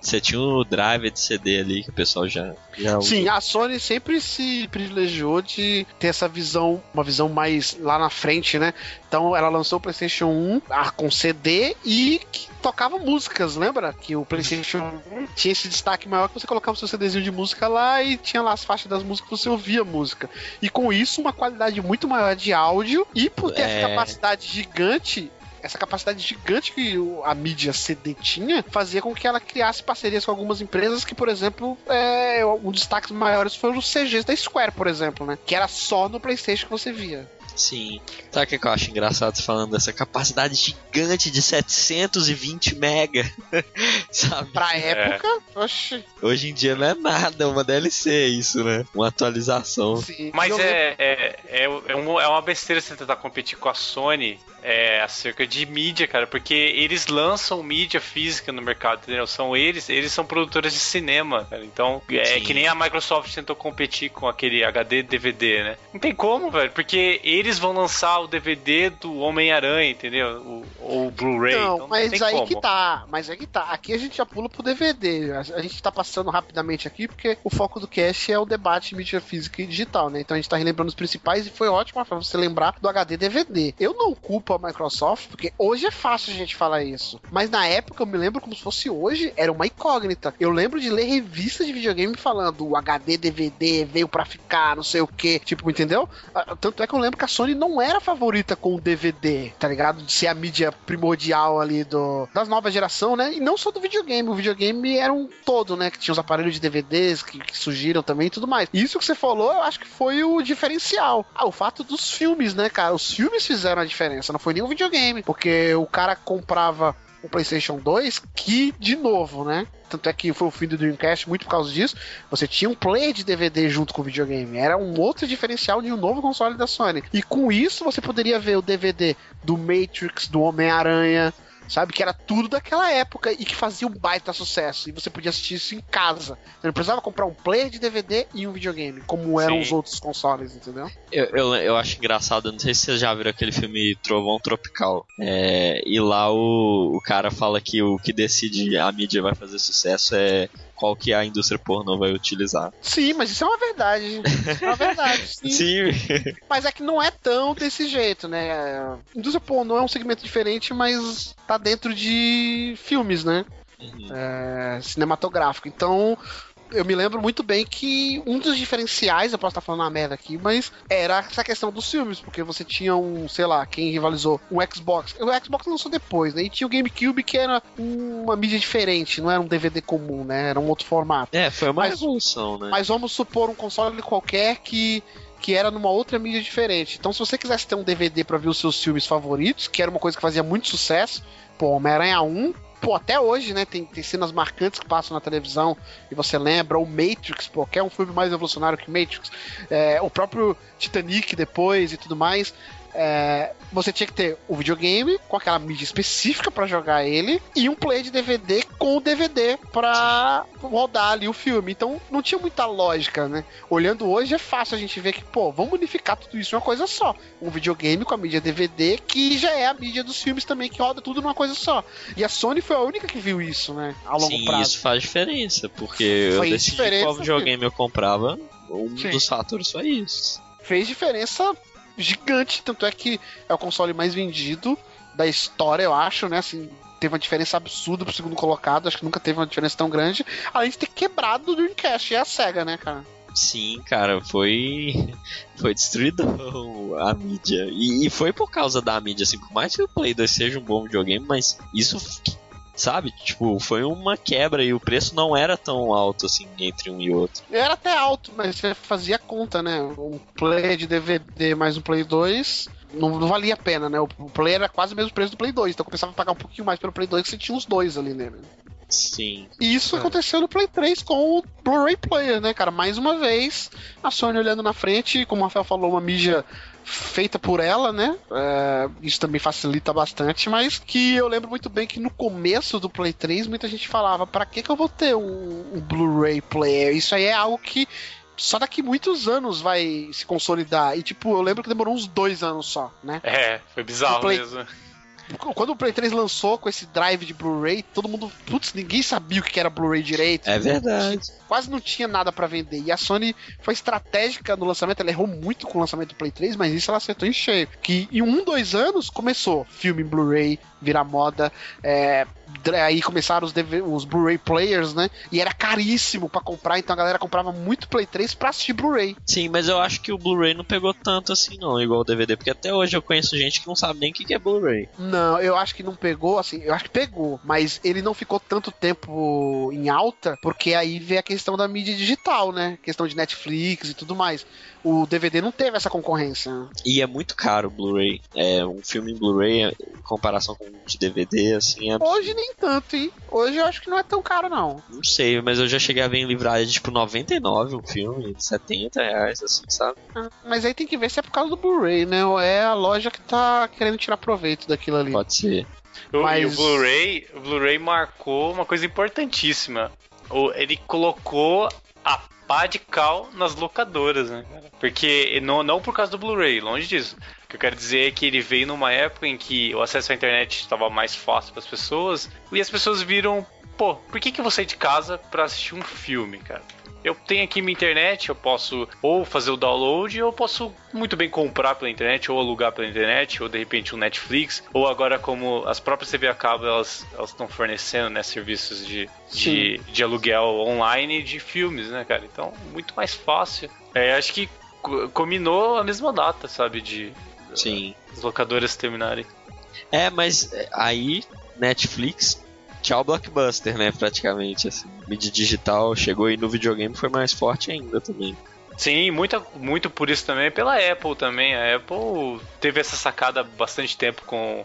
Speaker 4: você tinha o drive de CD ali que o pessoal já, já usou.
Speaker 2: Sim, a Sony sempre se privilegiou de ter essa visão, uma visão mais lá na frente, né? Então ela lançou o PlayStation 1 ah, com CD e que tocava músicas, lembra? Que o PlayStation 1 tinha esse destaque maior que você colocava o seu CDzinho de música lá e tinha lá as faixas das músicas você ouvia música. E com isso, uma qualidade muito maior de áudio e por ter
Speaker 4: É.
Speaker 2: essa capacidade gigante. Essa capacidade gigante que o- a mídia CD tinha fazia com que ela criasse parcerias com algumas empresas que, por exemplo, é, um dos destaques maiores foram os CGs da Square, por exemplo, né? Que era só no PlayStation que você via.
Speaker 4: Sim. Sabe o que eu acho engraçado você falando dessa capacidade gigante de 720 mega? Sabe?
Speaker 2: Pra
Speaker 3: É.
Speaker 2: época, oxe,
Speaker 4: Hoje em dia não é nada, é uma DLC isso, né? Uma atualização.
Speaker 2: sim.
Speaker 3: Mas é, é, é, é, um- é uma besteira você tentar competir com a Sony é, acerca de mídia, cara, porque eles lançam mídia física no mercado, entendeu? São eles, eles são produtores de cinema, cara. Então, é
Speaker 4: Sim.
Speaker 3: que nem a Microsoft tentou competir com aquele HD DVD, né? Não tem como, velho, porque eles vão lançar o DVD do Homem-Aranha, entendeu? O, ou o Blu-ray.
Speaker 2: Não,
Speaker 3: então
Speaker 2: mas
Speaker 3: tem
Speaker 2: aí
Speaker 3: como.
Speaker 2: que tá. Mas aí que tá. Aqui a gente já pula pro DVD. A, a gente tá passando rapidamente aqui porque o foco do cast é o debate mídia física e digital, né? Então a gente tá relembrando os principais e foi ótimo pra você lembrar do HD DVD. Eu não culpo a Microsoft porque hoje é fácil a gente falar isso. Mas na época eu me lembro como se fosse hoje, era uma incógnita. Eu lembro de ler revistas de videogame falando o HD DVD veio pra ficar, não sei o que. Tipo, entendeu? Ah, Tanto é que eu lembro que a Sony não era favorita com o DVD, tá ligado? De ser a mídia primordial ali do das nova geração, né? E não só do videogame. O videogame era um todo, né? Que tinha os aparelhos de DVDs que, que surgiram também e tudo mais. Isso que você falou, eu acho que foi o diferencial. Ah, o fato dos filmes, né, cara? Os filmes fizeram a diferença, não foi o videogame. Porque o cara comprava o PlayStation 2, que, de novo, né? Tanto é que foi o fim do Dreamcast muito por causa disso. Você tinha um player de DVD junto com o videogame. Era um outro diferencial de um novo console da Sony. E com isso você poderia ver o DVD do Matrix, do Homem-Aranha, sabe? Que era tudo daquela época e que fazia um baita sucesso. E você podia assistir isso em casa. Você não precisava comprar um player de DVD e um videogame, como eram
Speaker 3: Sim.
Speaker 2: os outros consoles, entendeu?
Speaker 4: Eu, eu, eu acho engraçado, não sei se vocês já viram aquele filme Trovão Tropical. É, e lá o, o cara fala que o que decide a mídia vai fazer sucesso é qual que a indústria pornô vai utilizar.
Speaker 2: Sim, mas isso é uma verdade. Isso é uma verdade, sim.
Speaker 4: Sim,
Speaker 2: Mas é que não é tão desse jeito, né? A indústria pornô é um segmento diferente, mas tá dentro de filmes, né? É, cinematográfico. Então, eu me lembro muito bem que um dos diferenciais, eu posso estar falando uma merda aqui, mas era essa questão dos filmes, porque você tinha um, sei lá, quem rivalizou, um Xbox. O Xbox lançou depois, né? E tinha o GameCube que era uma mídia diferente, não era um DVD comum, né? Era um outro formato.
Speaker 4: é, foi uma
Speaker 2: Mas-
Speaker 4: revolução, né?
Speaker 2: Mas vamos supor um console qualquer que que era numa outra mídia diferente. Então, se você quisesse ter um DVD pra ver os seus filmes favoritos, que era uma coisa que fazia muito sucesso, pô, Homem-Aranha 1, pô, até hoje, né, tem, tem cenas marcantes que passam na televisão e você lembra, o Matrix, pô, que é um filme mais revolucionário que Matrix, é, o próprio Titanic depois e tudo mais. É, você tinha que ter o videogame com aquela mídia específica pra jogar ele e um play de DVD com o DVD pra rodar ali o filme. Então não tinha muita lógica, né? Olhando hoje é fácil a gente ver que, pô, vamos unificar tudo isso em uma coisa só. Um videogame com a mídia DVD, que já é a mídia dos filmes também, que roda tudo numa coisa só. E a Sony foi a única que viu isso, né? A longo
Speaker 4: Sim,
Speaker 2: prazo.
Speaker 4: isso faz diferença, porque eu
Speaker 2: Faz
Speaker 4: decidi qual videogame eu comprava, um
Speaker 2: Sim.
Speaker 4: dos fatores foi isso.
Speaker 2: fez diferença gigante, tanto é que é o console mais vendido da história, eu acho, né? Assim, teve uma diferença absurda pro segundo colocado, acho que nunca teve uma diferença tão grande, além de ter quebrado o Dreamcast e a SEGA, né, cara?
Speaker 4: Sim, cara, foi. Foi destruidão a mídia. E, e foi por causa da mídia, assim, por mais que o Play 2 seja um bom videogame, mas isso. Sabe, tipo, foi uma quebra e o preço não era tão alto assim entre um e outro.
Speaker 2: Era até alto, mas você fazia conta, né? Um play de DVD mais um Play 2 não, não valia a pena, né? O Play era quase o mesmo preço do Play 2, então começava a pagar um pouquinho mais pelo Play 2 que você tinha os dois ali nele.
Speaker 4: Sim.
Speaker 2: E isso aconteceu no Play 3 com o Blu-ray Player, né, cara? Mais uma vez, a Sony olhando na frente, como o Rafael falou, uma mídia feita por ela, né? É, isso também facilita bastante, mas que eu lembro muito bem que no começo do Play 3 muita gente falava: pra que, que eu vou ter um, um Blu-ray Player? Isso aí é algo que só daqui muitos anos vai se consolidar. E tipo, eu lembro que demorou uns dois anos só, né?
Speaker 3: É, foi bizarro
Speaker 2: Play-
Speaker 3: mesmo.
Speaker 2: Quando o Play 3 lançou com esse drive de Blu-ray, todo mundo, putz, ninguém sabia o que era Blu-ray direito.
Speaker 4: É verdade.
Speaker 2: quase não tinha nada pra vender. E a Sony foi estratégica no lançamento, ela errou muito com o lançamento do Play 3, mas isso ela acertou em cheio. Que em um, dois anos começou filme em Blu-ray, virar moda, é, aí começaram os, DV os Blu-ray players, né? E era caríssimo pra comprar, então a galera comprava muito Play 3 pra assistir Blu-ray.
Speaker 4: Sim, mas eu acho que o Blu-ray não pegou tanto assim, não, igual o DVD, porque até hoje eu conheço gente que não sabe nem o que é Blu-ray.
Speaker 2: Não, eu acho que não pegou, assim, eu acho que pegou, mas ele não ficou tanto tempo em alta, porque aí vem a questão da mídia digital, né? Questão de Netflix e tudo mais. O DVD não teve essa concorrência. né?
Speaker 4: E é muito caro o Blu-ray. É, um filme em Blu-ray, em comparação com um de DVD, assim, é
Speaker 2: Hoje nem tanto, hein? Hoje eu acho que não é tão caro, não.
Speaker 4: Não sei, mas eu já cheguei a ver em livraria de tipo 99 um filme, 70 reais, assim, sabe?
Speaker 2: Ah, Mas aí tem que ver se é por causa do Blu-ray, né? Ou é a loja que tá querendo tirar proveito daquilo ali.
Speaker 4: Pode ser.
Speaker 3: O- E
Speaker 2: Mas-
Speaker 3: o Blu-ray, o Blu-ray marcou uma coisa importantíssima. Ele colocou a pá de cal nas locadoras, né? Porque não, não por causa do Blu-ray, longe disso. O que eu quero dizer é que ele veio numa época em que o acesso à internet estava mais fácil para as pessoas e as pessoas viram, pô, por que, que eu vou sair de casa para assistir um filme, cara? Eu tenho aqui minha internet, eu posso ou fazer o download, ou eu posso muito bem comprar pela internet, ou alugar pela internet, ou de repente um Netflix, ou agora como as próprias TV a cabo elas estão fornecendo né, serviços de, de, de aluguel online de filmes, né, cara? Então, muito mais fácil. É, acho que co- combinou a mesma data, sabe, de
Speaker 4: Sim.
Speaker 3: as locadoras terminarem.
Speaker 4: É, mas é, aí, Netflix, tchau Blockbuster, né, praticamente, assim. Mídia digital chegou e no videogame foi mais forte ainda também.
Speaker 3: Sim, muita, muito por isso também, pela Apple também. A Apple teve essa sacada há bastante tempo com,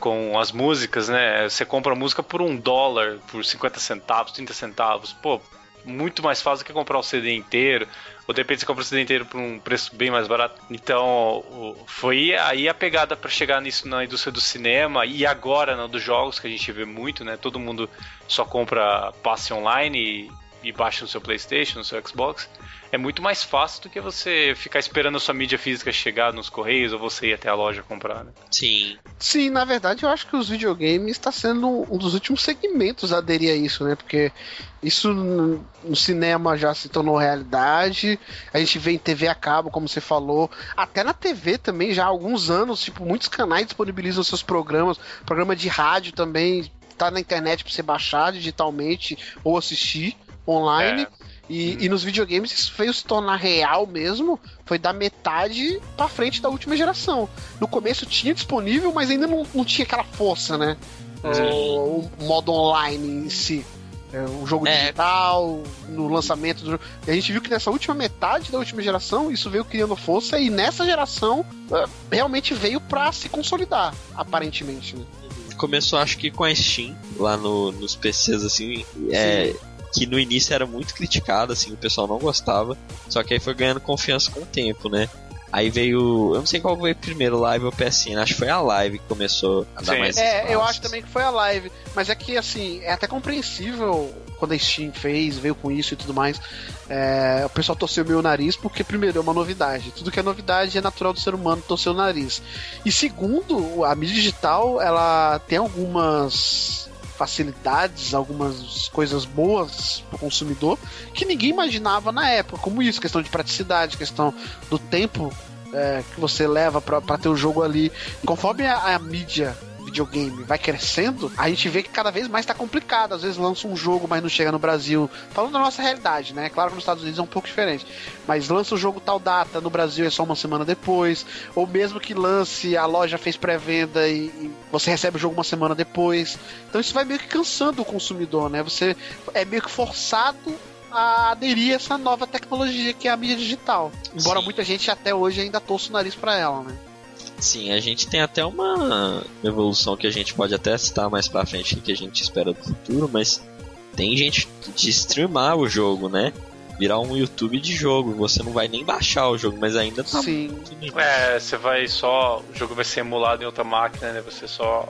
Speaker 3: com as músicas, né? Você compra a música por um dólar, por 50 centavos, 30 centavos. Pô, muito mais fácil do que comprar o CD inteiro. Ou de repente você compra o CD inteiro por um preço bem mais barato. Então, foi aí a pegada para chegar nisso na indústria do cinema e agora na dos jogos, que a gente vê muito, né? Todo mundo só compra passe online e, e baixa no seu PlayStation, no seu Xbox é muito mais fácil do que você ficar esperando a sua mídia física chegar nos correios ou você ir até a loja comprar, né?
Speaker 4: Sim.
Speaker 2: Sim, na verdade eu acho que os videogames está sendo um dos últimos segmentos a aderir a isso, né? Porque isso no cinema já se tornou realidade. A gente vê em TV a cabo, como você falou. Até na TV também, já há alguns anos, tipo, muitos canais disponibilizam seus programas. Programa de rádio também tá na internet para você baixar digitalmente ou assistir online. É. E, hum. e nos videogames isso veio se tornar real mesmo, foi da metade pra frente da última geração. No começo tinha disponível, mas ainda não, não tinha aquela força, né? O, o, modo online em si. É, o jogo é. digital, no lançamento do jogo. E a gente viu que nessa última metade da última geração, isso veio criando força, e nessa geração é, realmente veio pra se consolidar, aparentemente. Né?
Speaker 4: Começou, acho que com a Steam, lá no, nos PCs, assim. É, que no início era muito criticado, assim, o pessoal não gostava, só que aí foi ganhando confiança com o tempo, né? Aí veio. Eu não sei qual veio primeiro, live ou PSN. Acho que foi a live que começou a dar Sim. mais
Speaker 2: É, espaços. eu acho também que foi a live. Mas é que, assim, é até compreensível quando a Steam fez, veio com isso e tudo mais. É, o pessoal torceu o meu nariz porque, primeiro, é uma novidade. Tudo que é novidade é natural do ser humano torcer o nariz. E segundo, a mídia digital, ela tem algumas facilidades, algumas coisas boas para o consumidor que ninguém imaginava na época, como isso, questão de praticidade, questão do tempo é, que você leva para ter o jogo ali. Conforme a, a mídia videogame vai crescendo, a gente vê que cada vez mais tá complicado. Às vezes lança um jogo, mas não chega no Brasil. Falando da nossa realidade, né? Claro que nos Estados Unidos é um pouco diferente. Mas lança o jogo tal data, no Brasil é só uma semana depois. Ou mesmo que lance, a loja fez pré-venda e, e, você recebe o jogo uma semana depois. Então isso vai meio que cansando o consumidor, né? Você é meio que forçado a aderir a essa nova tecnologia que é a mídia digital. Embora Sim. muita gente até hoje ainda torça o nariz para ela, né?
Speaker 4: Sim, a gente tem até uma evolução que a gente pode até citar mais pra frente que a gente espera do futuro, mas tem gente de streamar o jogo, né? Virar um YouTube de jogo. Você não vai nem baixar o jogo, mas ainda tá.
Speaker 2: Sim.
Speaker 3: É, você vai só. O jogo vai ser emulado em outra máquina, né? Você só.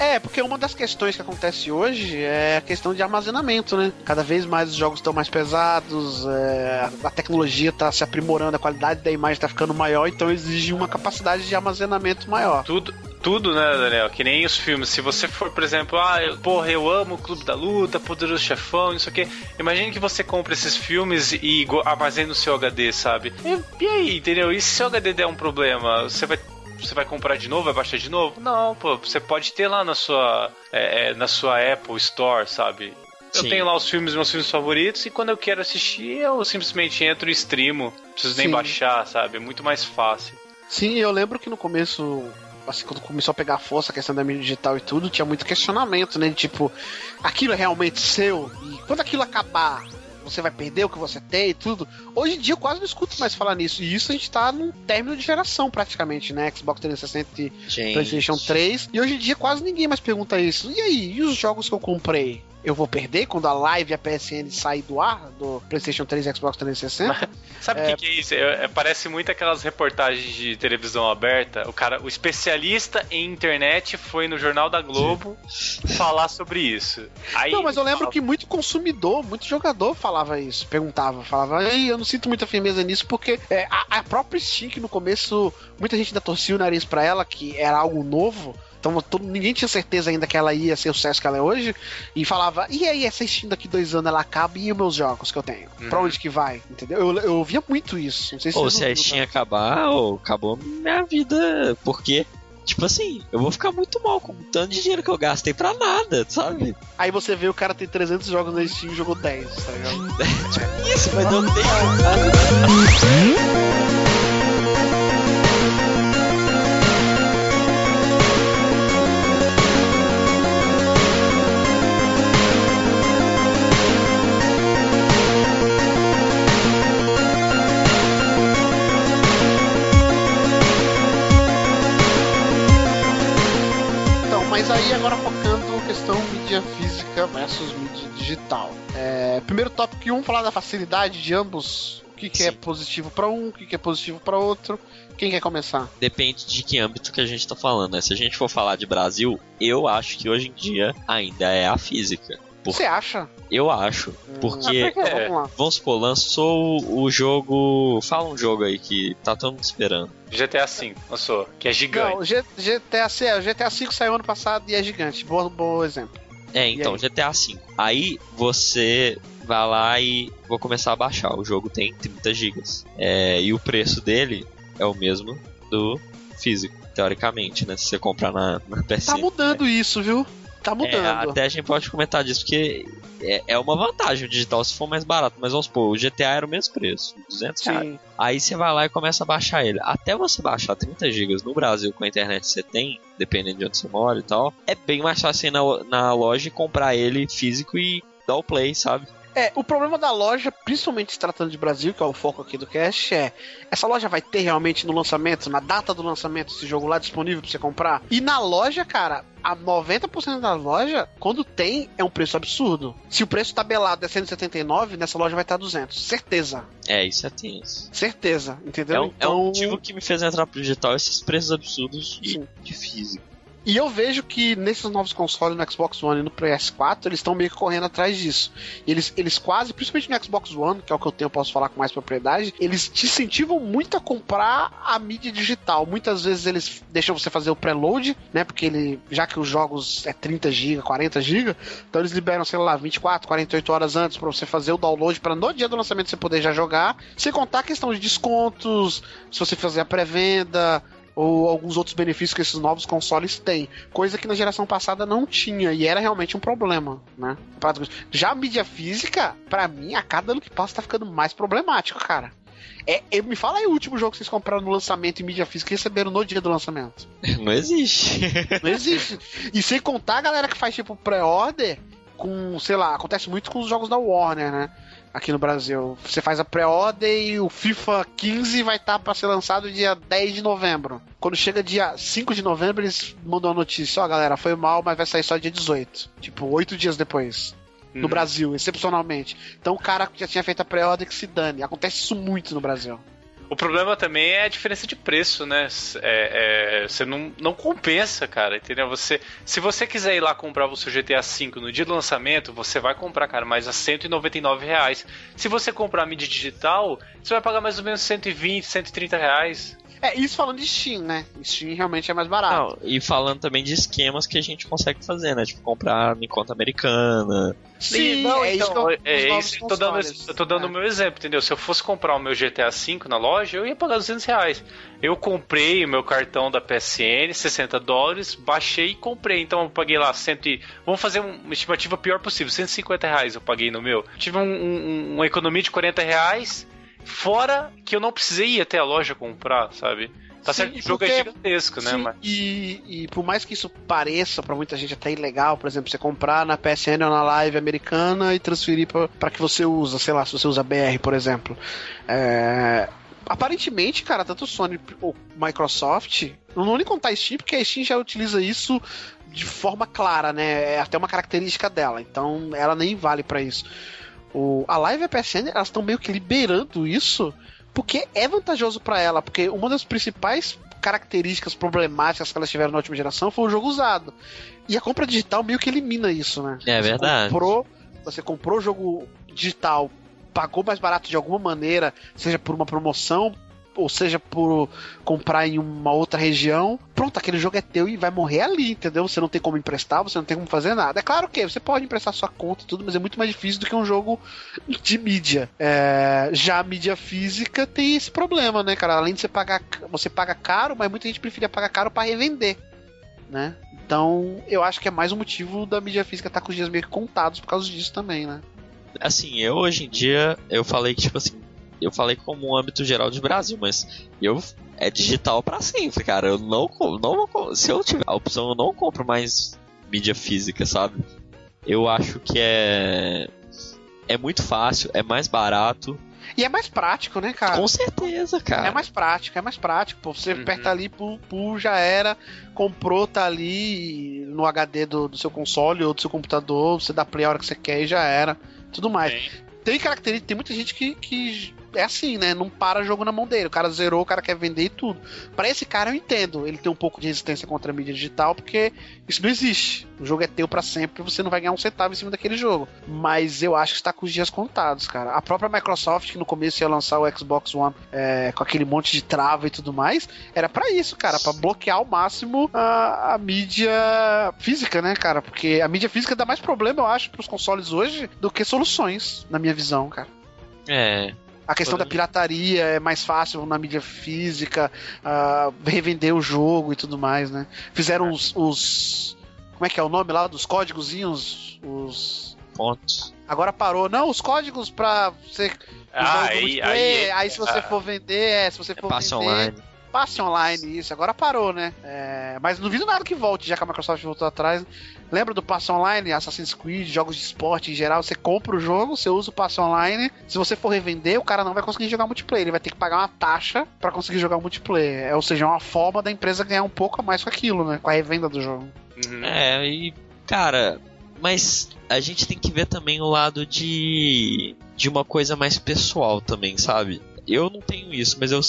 Speaker 2: É, porque uma das questões que acontece hoje é a questão de armazenamento, né? Cada vez mais os jogos estão mais pesados, é, a tecnologia está se aprimorando, a qualidade da imagem está ficando maior, então exige uma capacidade de armazenamento maior.
Speaker 3: Tudo, tudo, né, Daniel? Que nem os filmes. Se você for, por exemplo, ah, eu, porra, eu amo o Clube da Luta, Poderoso Chefão, isso aqui. Imagine que você compra esses filmes e armazena no seu HD, sabe? E, e aí, entendeu? E se seu HD der um problema, você vai você vai comprar de novo, vai baixar de novo? Não, pô, você pode ter lá na sua, é, é, na sua Apple Store, sabe? Eu Sim. tenho lá os filmes, meus filmes favoritos, e quando eu quero assistir, eu simplesmente entro e streamo. Não preciso nem Sim. baixar, sabe? É muito mais fácil.
Speaker 2: Sim, eu lembro que no começo, assim, quando começou a pegar força a questão da mídia digital e tudo, tinha muito questionamento, né? Tipo, aquilo é realmente seu? E quando aquilo acabar, você vai perder o que você tem e tudo. Hoje em dia eu quase não escuto mais falar nisso. E isso a gente tá num término de geração praticamente, né? Xbox 360 e gente. PlayStation 3. E hoje em dia quase ninguém mais pergunta isso. E aí, e os jogos que eu comprei? Eu vou perder quando a live e a PSN sair do ar do PlayStation 3 e Xbox 360.
Speaker 3: Sabe o é... que, que, é isso? É, é, parece muito aquelas reportagens de televisão aberta. O cara, o especialista em internet foi no Jornal da Globo falar sobre isso.
Speaker 2: Aí, não, mas eu lembro fala... que muito consumidor, muito jogador falava isso, perguntava, falava, Ei, eu não sinto muita firmeza nisso porque é, a, a própria Steam, que no começo muita gente ainda torcia o nariz para ela, que era algo novo então todo, ninguém tinha certeza ainda que ela ia ser o sucesso que ela é hoje. E falava, e aí, essa Steam daqui dois anos ela acaba e os meus jogos que eu tenho? Uhum. Pra onde que vai? Entendeu? Eu, eu ouvia muito isso. Não sei
Speaker 4: se ou se a Steam acabar, ou acabou minha vida. Porque Tipo assim, eu vou ficar muito mal com o tanto de dinheiro que eu gastei pra nada, sabe?
Speaker 2: Aí você vê o cara tem 300 jogos na Steam e jogou 10, tá ligado?
Speaker 4: tipo isso, mas não tem.
Speaker 2: versus mídia digital. É, primeiro tópico 1, um, falar da facilidade de ambos. O que, que é positivo para um, o que, que é positivo para outro. Quem quer começar?
Speaker 4: Depende de que âmbito que a gente tá falando, né? Se a gente for falar de Brasil, eu acho que hoje em dia ainda é a física.
Speaker 2: Você acha?
Speaker 4: Eu acho. Porque, ah, é, vamos supor, lançou o jogo. Fala um jogo aí que tá todo mundo esperando.
Speaker 3: GTA V lançou, que é gigante. Não,
Speaker 2: GTA, o GTA V saiu ano passado e é gigante. Bom, bom exemplo.
Speaker 4: É, então, GTA V. Aí você vai lá e vou começar a baixar. O jogo tem 30 GB. É, e o preço dele é o mesmo do físico, teoricamente, né? Se você comprar na, na PC.
Speaker 2: Tá mudando né? isso, viu? Tá mudando.
Speaker 4: É, até a gente pode comentar disso, porque é, é uma vantagem o digital se for mais barato. Mas vamos supor, o GTA era o mesmo preço, 200 Sim. reais. Aí você vai lá e começa a baixar ele. Até você baixar 30 GB no Brasil com a internet que você tem, dependendo de onde você mora e tal, é bem mais fácil ir na, na loja e comprar ele físico e dar o play, sabe?
Speaker 2: É, o problema da loja, principalmente se tratando de Brasil, que é o foco aqui do cast, é essa loja vai ter realmente no lançamento, na data do lançamento, esse jogo lá disponível pra você comprar? E na loja, cara, a 90% da loja, quando tem, é um preço absurdo. Se o preço tabelado é 179, nessa loja vai estar 200. Certeza.
Speaker 4: É, isso é tenso.
Speaker 2: Certeza, entendeu?
Speaker 4: É um, então... é um motivo que me fez entrar pro digital, esses preços absurdos de, de físico.
Speaker 2: E eu vejo que nesses novos consoles, no Xbox One e no PS4, eles estão meio que correndo atrás disso. Eles, eles quase, principalmente no Xbox One, que é o que eu tenho, posso falar com mais propriedade, eles te incentivam muito a comprar a mídia digital. Muitas vezes eles deixam você fazer o preload, né? Porque ele, já que os jogos é 30 GB, 40 GB, então eles liberam, sei lá, 24, 48 horas antes para você fazer o download para no dia do lançamento você poder já jogar. Sem contar a questão de descontos, se você fazer a pré-venda, ou alguns outros benefícios que esses novos consoles têm, coisa que na geração passada não tinha e era realmente um problema, né? Já a mídia física, para mim, a cada ano que passa tá ficando mais problemático, cara. É, é, me fala aí o último jogo que vocês compraram no lançamento em mídia física e receberam no dia do lançamento.
Speaker 4: Não existe.
Speaker 2: Não existe. E sem contar a galera que faz tipo pré-order com, sei lá, acontece muito com os jogos da Warner, né? Aqui no Brasil. Você faz a pré-order e o FIFA 15 vai estar tá para ser lançado dia 10 de novembro. Quando chega dia 5 de novembro, eles mandam a notícia: Ó, oh, galera, foi mal, mas vai sair só dia 18. Tipo, oito dias depois. No uhum. Brasil, excepcionalmente. Então o cara que já tinha feito a pré-order que se dane. Acontece isso muito no Brasil.
Speaker 3: O problema também é a diferença de preço, né? É, é, você não, não compensa, cara, entendeu? Você, se você quiser ir lá comprar o seu GTA V no dia do lançamento, você vai comprar, cara, mais a 199 reais. Se você comprar mídia digital, você vai pagar mais ou menos 120, 130 reais.
Speaker 2: É, isso falando de Steam, né? Steam realmente é mais barato.
Speaker 4: Não, e falando também de esquemas que a gente consegue fazer, né? Tipo, comprar em conta americana.
Speaker 3: Sim, não, é então, isso que eu, é isso, tô dando, eu tô dando o é. meu exemplo, entendeu? Se eu fosse comprar o meu GTA V na loja, eu ia pagar 200 reais. Eu comprei o meu cartão da PSN, 60 dólares, baixei e comprei. Então eu paguei lá 100. Vamos fazer uma estimativa pior possível: 150 reais eu paguei no meu. Tive um, um, uma economia de 40 reais Fora que eu não precisei ir até a loja comprar, sabe? Tá Sim, certo que o jogo é gigantesco, né?
Speaker 2: Mas... E, e por mais que isso pareça para muita gente até ilegal, por exemplo, você comprar na PSN ou na Live americana e transferir para que você usa, sei lá, se você usa BR, por exemplo. É... Aparentemente, cara, tanto Sony ou Microsoft, não vou nem contar a Steam, porque a Steam já utiliza isso de forma clara, né? É até uma característica dela, então ela nem vale para isso. O, a Live e a PSN, elas estão meio que liberando isso porque é vantajoso para ela, porque uma das principais características problemáticas que elas tiveram na última geração foi o jogo usado. E a compra digital meio que elimina isso, né?
Speaker 4: É
Speaker 2: você
Speaker 4: verdade.
Speaker 2: Comprou, você comprou o jogo digital, pagou mais barato de alguma maneira, seja por uma promoção, ou seja por comprar em uma outra região, pronto, aquele jogo é teu e vai morrer ali, entendeu? Você não tem como emprestar, você não tem como fazer nada. É claro que você pode emprestar sua conta e tudo, mas é muito mais difícil do que um jogo de mídia. É, já a mídia física tem esse problema, né, cara? Além de você pagar, você paga caro, mas muita gente preferia pagar caro para revender, né? Então, eu acho que é mais um motivo da mídia física estar tá com os dias meio contados por causa disso também, né?
Speaker 4: Assim, eu hoje em dia, eu falei que, tipo assim, eu falei como um âmbito geral de Brasil, mas eu é digital para sempre, cara. Eu não, não se eu tiver a opção, eu não compro mais mídia física, sabe? Eu acho que é é muito fácil, é mais barato.
Speaker 2: E é mais prático, né, cara?
Speaker 4: Com certeza, cara.
Speaker 2: É mais prático, é mais prático. Pô, você uhum. aperta ali, pu, pu, já era, comprou, tá ali. no HD do, do seu console ou do seu computador, você dá play a hora que você quer e já era. Tudo mais.
Speaker 3: Sim.
Speaker 2: Tem característica, tem muita gente que, que é assim, né? Não para jogo na mão dele. O cara zerou, o cara quer vender e tudo. Pra esse cara eu entendo. Ele tem um pouco de resistência contra a mídia digital, porque isso não existe. O jogo é teu pra sempre, você não vai ganhar um centavo em cima daquele jogo. Mas eu acho que está com os dias contados, cara. A própria Microsoft, que no começo ia lançar o Xbox One é, com aquele monte de trava e tudo mais, era pra isso, cara, Pra bloquear ao máximo a, a mídia física, né, cara? Porque a mídia física dá mais problema, eu acho, pros consoles hoje do que soluções, na minha visão, cara.
Speaker 4: É,
Speaker 2: A questão da pirataria é mais fácil na mídia física, ah, revender o jogo e tudo mais, né? Fizeram os, os- Como é que é o nome lá? Dos códigozinhos? Os.
Speaker 4: pontos.
Speaker 2: Agora parou. Não, os códigos pra você.
Speaker 3: Ah,
Speaker 2: jogos
Speaker 3: aí,
Speaker 2: multiplayer,
Speaker 3: aí,
Speaker 2: aí se você
Speaker 3: ah,
Speaker 2: for vender, é, se você for
Speaker 4: Passe
Speaker 2: vender,
Speaker 4: online.
Speaker 2: Passe online, isso. Agora parou, né? É, mas não duvido nada que volte, já que a Microsoft voltou atrás. Lembra do passe online, Assassin's Creed, jogos de esporte em geral? Você compra o jogo, você usa o passe online. Se você for revender, o cara não vai conseguir jogar multiplayer. Ele vai ter que pagar uma taxa pra conseguir jogar multiplayer. É, ou seja, é uma forma da empresa ganhar um pouco a mais com aquilo, né? Com a revenda do jogo.
Speaker 3: uhum.
Speaker 4: É, e, cara, mas a gente tem que ver também o lado de, de uma coisa mais pessoal também, sabe? Eu não tenho isso, mas eu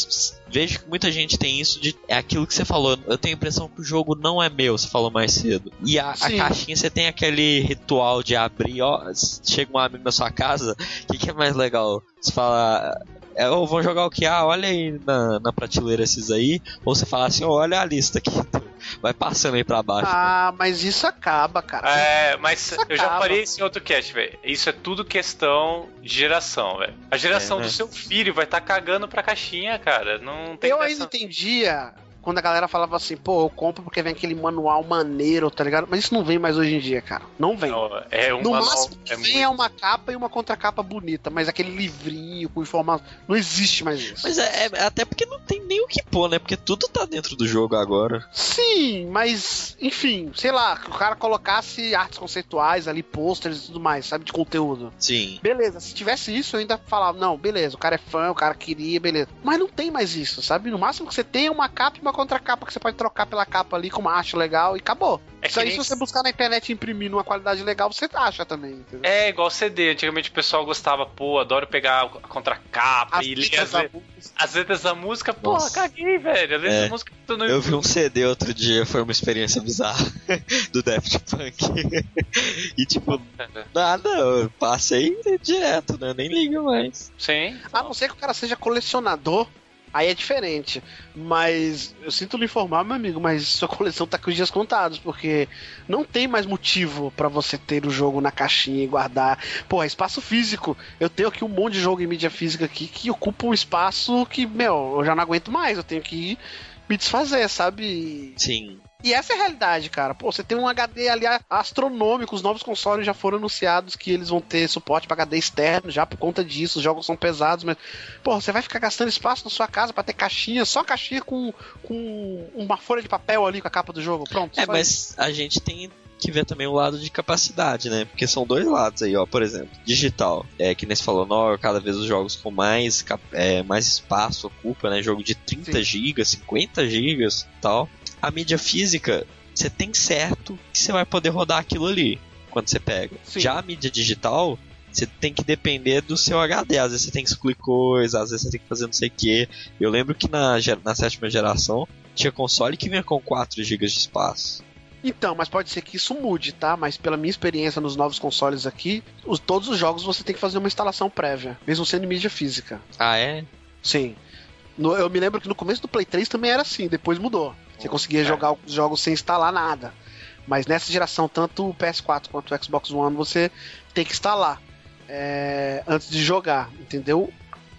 Speaker 4: vejo que muita gente tem isso de. É aquilo que você falou. Eu tenho a impressão que o jogo não é meu, você falou mais cedo. E a, a caixinha você tem aquele ritual de abrir, ó. Chega um amigo na sua casa, o que, que é mais legal? Você fala. É, ô, vão jogar o que? Ah, olha aí na, na prateleira esses aí. Ou você fala assim, olha a lista aqui. Vai passando aí pra baixo.
Speaker 2: Ah, mas isso acaba, cara.
Speaker 3: É, mas
Speaker 2: Isso
Speaker 3: eu já
Speaker 2: acaba.
Speaker 3: falei isso em outro cast, velho. Isso é tudo questão de geração, velho. A geração
Speaker 4: É, né?
Speaker 3: do seu filho vai estar cagando pra caixinha, cara. Não tem
Speaker 2: Eu
Speaker 3: dessa-
Speaker 2: ainda entendia quando a galera falava assim, pô, eu compro porque vem aquele manual maneiro, tá ligado? Mas isso não vem mais hoje em dia, cara. Não vem.
Speaker 3: Não, é um
Speaker 2: no
Speaker 3: manual-
Speaker 2: máximo que
Speaker 3: é
Speaker 2: vem
Speaker 3: muito-
Speaker 2: é uma capa e uma contracapa bonita, mas aquele livrinho com informação. Não existe mais isso.
Speaker 4: Mas é, é- até porque não tem nem o que pôr, né? Porque tudo tá dentro do jogo agora.
Speaker 2: Sim, mas, enfim, sei lá, que o cara colocasse artes conceituais ali, posters e tudo mais, sabe, de conteúdo.
Speaker 4: Sim.
Speaker 2: Beleza, se tivesse isso, eu ainda falava, não, beleza, o cara é fã, o cara queria, beleza. Mas não tem mais isso, sabe? No máximo que você tem é uma capa e uma contracapa que você pode trocar pela capa ali com uma arte legal e acabou.
Speaker 3: É
Speaker 2: isso aí,
Speaker 3: nem-
Speaker 2: se você buscar na internet e imprimir numa qualidade legal, você acha também, entendeu?
Speaker 3: É igual CD. Antigamente o pessoal gostava, pô, adoro pegar a contracapa
Speaker 2: As
Speaker 3: e ler as, le- as letras da música.
Speaker 4: Nossa.
Speaker 3: caguei, velho. As letras
Speaker 4: É.
Speaker 3: da música tu não
Speaker 4: Eu vi um CD outro dia, foi uma experiência bizarra do Daft Punk. e tipo, nada, eu passei direto, né? Nem ligo mais.
Speaker 3: Sim.
Speaker 2: A não ser que o cara seja colecionador, aí é diferente. Mas eu sinto lhe informar, meu amigo, mas sua coleção tá com os dias contados, porque não tem mais motivo pra você ter o jogo na caixinha e guardar. Pô, é espaço físico. Eu tenho aqui um monte de jogo em mídia física aqui que ocupa um espaço que, meu, eu já não aguento mais, eu tenho que me desfazer, sabe?
Speaker 4: Sim.
Speaker 2: E essa é a realidade, cara. Pô, você tem um HD ali astronômico, os novos consoles já foram anunciados que eles vão ter suporte para HD externo já por conta disso, os jogos são pesados, mas pô, você vai ficar gastando espaço na sua casa para ter caixinha, só caixinha com, com uma folha de papel ali com a capa do jogo, pronto.
Speaker 4: É, mas a gente tem que ver também o lado de capacidade, né? Porque são dois lados aí, ó. Por exemplo, digital. É que nem você falou, não, cada vez os jogos com mais, é, mais espaço ocupa, né? Jogo de 30
Speaker 2: Sim.
Speaker 4: GB, 50 GB e tal. A mídia física, você tem certo que você vai poder rodar aquilo ali quando você pega.
Speaker 2: Sim.
Speaker 4: Já a mídia digital, você tem que depender do seu HD. Às vezes você tem que excluir coisas, às vezes você tem que fazer não sei o que. Eu lembro que na, na sétima geração tinha console que vinha com 4 GB de espaço.
Speaker 2: Então, mas pode ser que isso mude, tá? Mas pela minha experiência nos novos consoles aqui, os- todos os jogos você tem que fazer uma instalação prévia, mesmo sendo mídia física.
Speaker 4: Ah, é?
Speaker 2: Sim. No- eu me lembro que no começo do Play 3 também era assim, depois mudou. Você conseguia
Speaker 3: é.
Speaker 2: jogar os jogos sem instalar nada. Mas nessa geração, tanto o PS4 quanto o Xbox One, você tem que instalar é, antes de jogar, entendeu?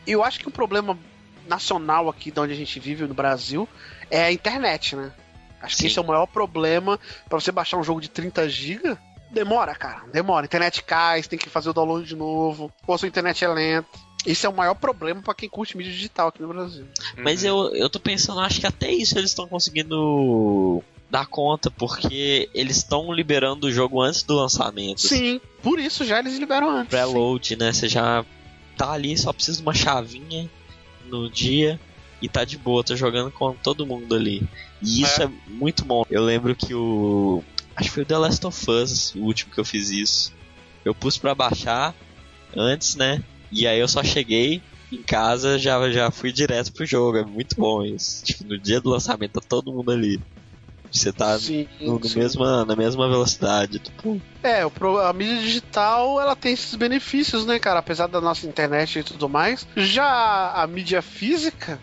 Speaker 2: Eu acho que o problema nacional aqui de onde a gente vive, no Brasil, é a internet, né? Acho que
Speaker 4: Sim.
Speaker 2: esse é o maior problema para você baixar um jogo de 30 GB. Demora, cara, demora. A internet cai, você tem que fazer o download de novo, ou a sua internet é lenta. Esse é o maior problema pra quem curte mídia digital aqui no Brasil.
Speaker 4: Mas
Speaker 3: Uhum.
Speaker 4: eu, eu tô pensando, acho que até isso eles estão conseguindo dar conta, porque eles estão liberando o jogo antes do lançamento.
Speaker 2: Sim, por isso já eles liberam antes. sim.
Speaker 4: Preload, né? Você já tá ali, só precisa de uma chavinha no dia e tá de boa, tá jogando com todo mundo ali. E isso é, muito bom. Eu lembro que o Acho que foi o The Last of Us, o último que eu fiz isso. Eu pus pra baixar antes, né? E aí eu só cheguei em casa, já, já fui direto pro jogo. É muito bom isso. Tipo, no dia do lançamento tá todo mundo ali. Você tá
Speaker 2: Sim,
Speaker 4: no, no
Speaker 2: sim.
Speaker 4: mesma, na mesma velocidade. Tipo,
Speaker 2: É, o a mídia digital ela tem esses benefícios, né, cara? Apesar da nossa internet e tudo mais. Já a mídia física,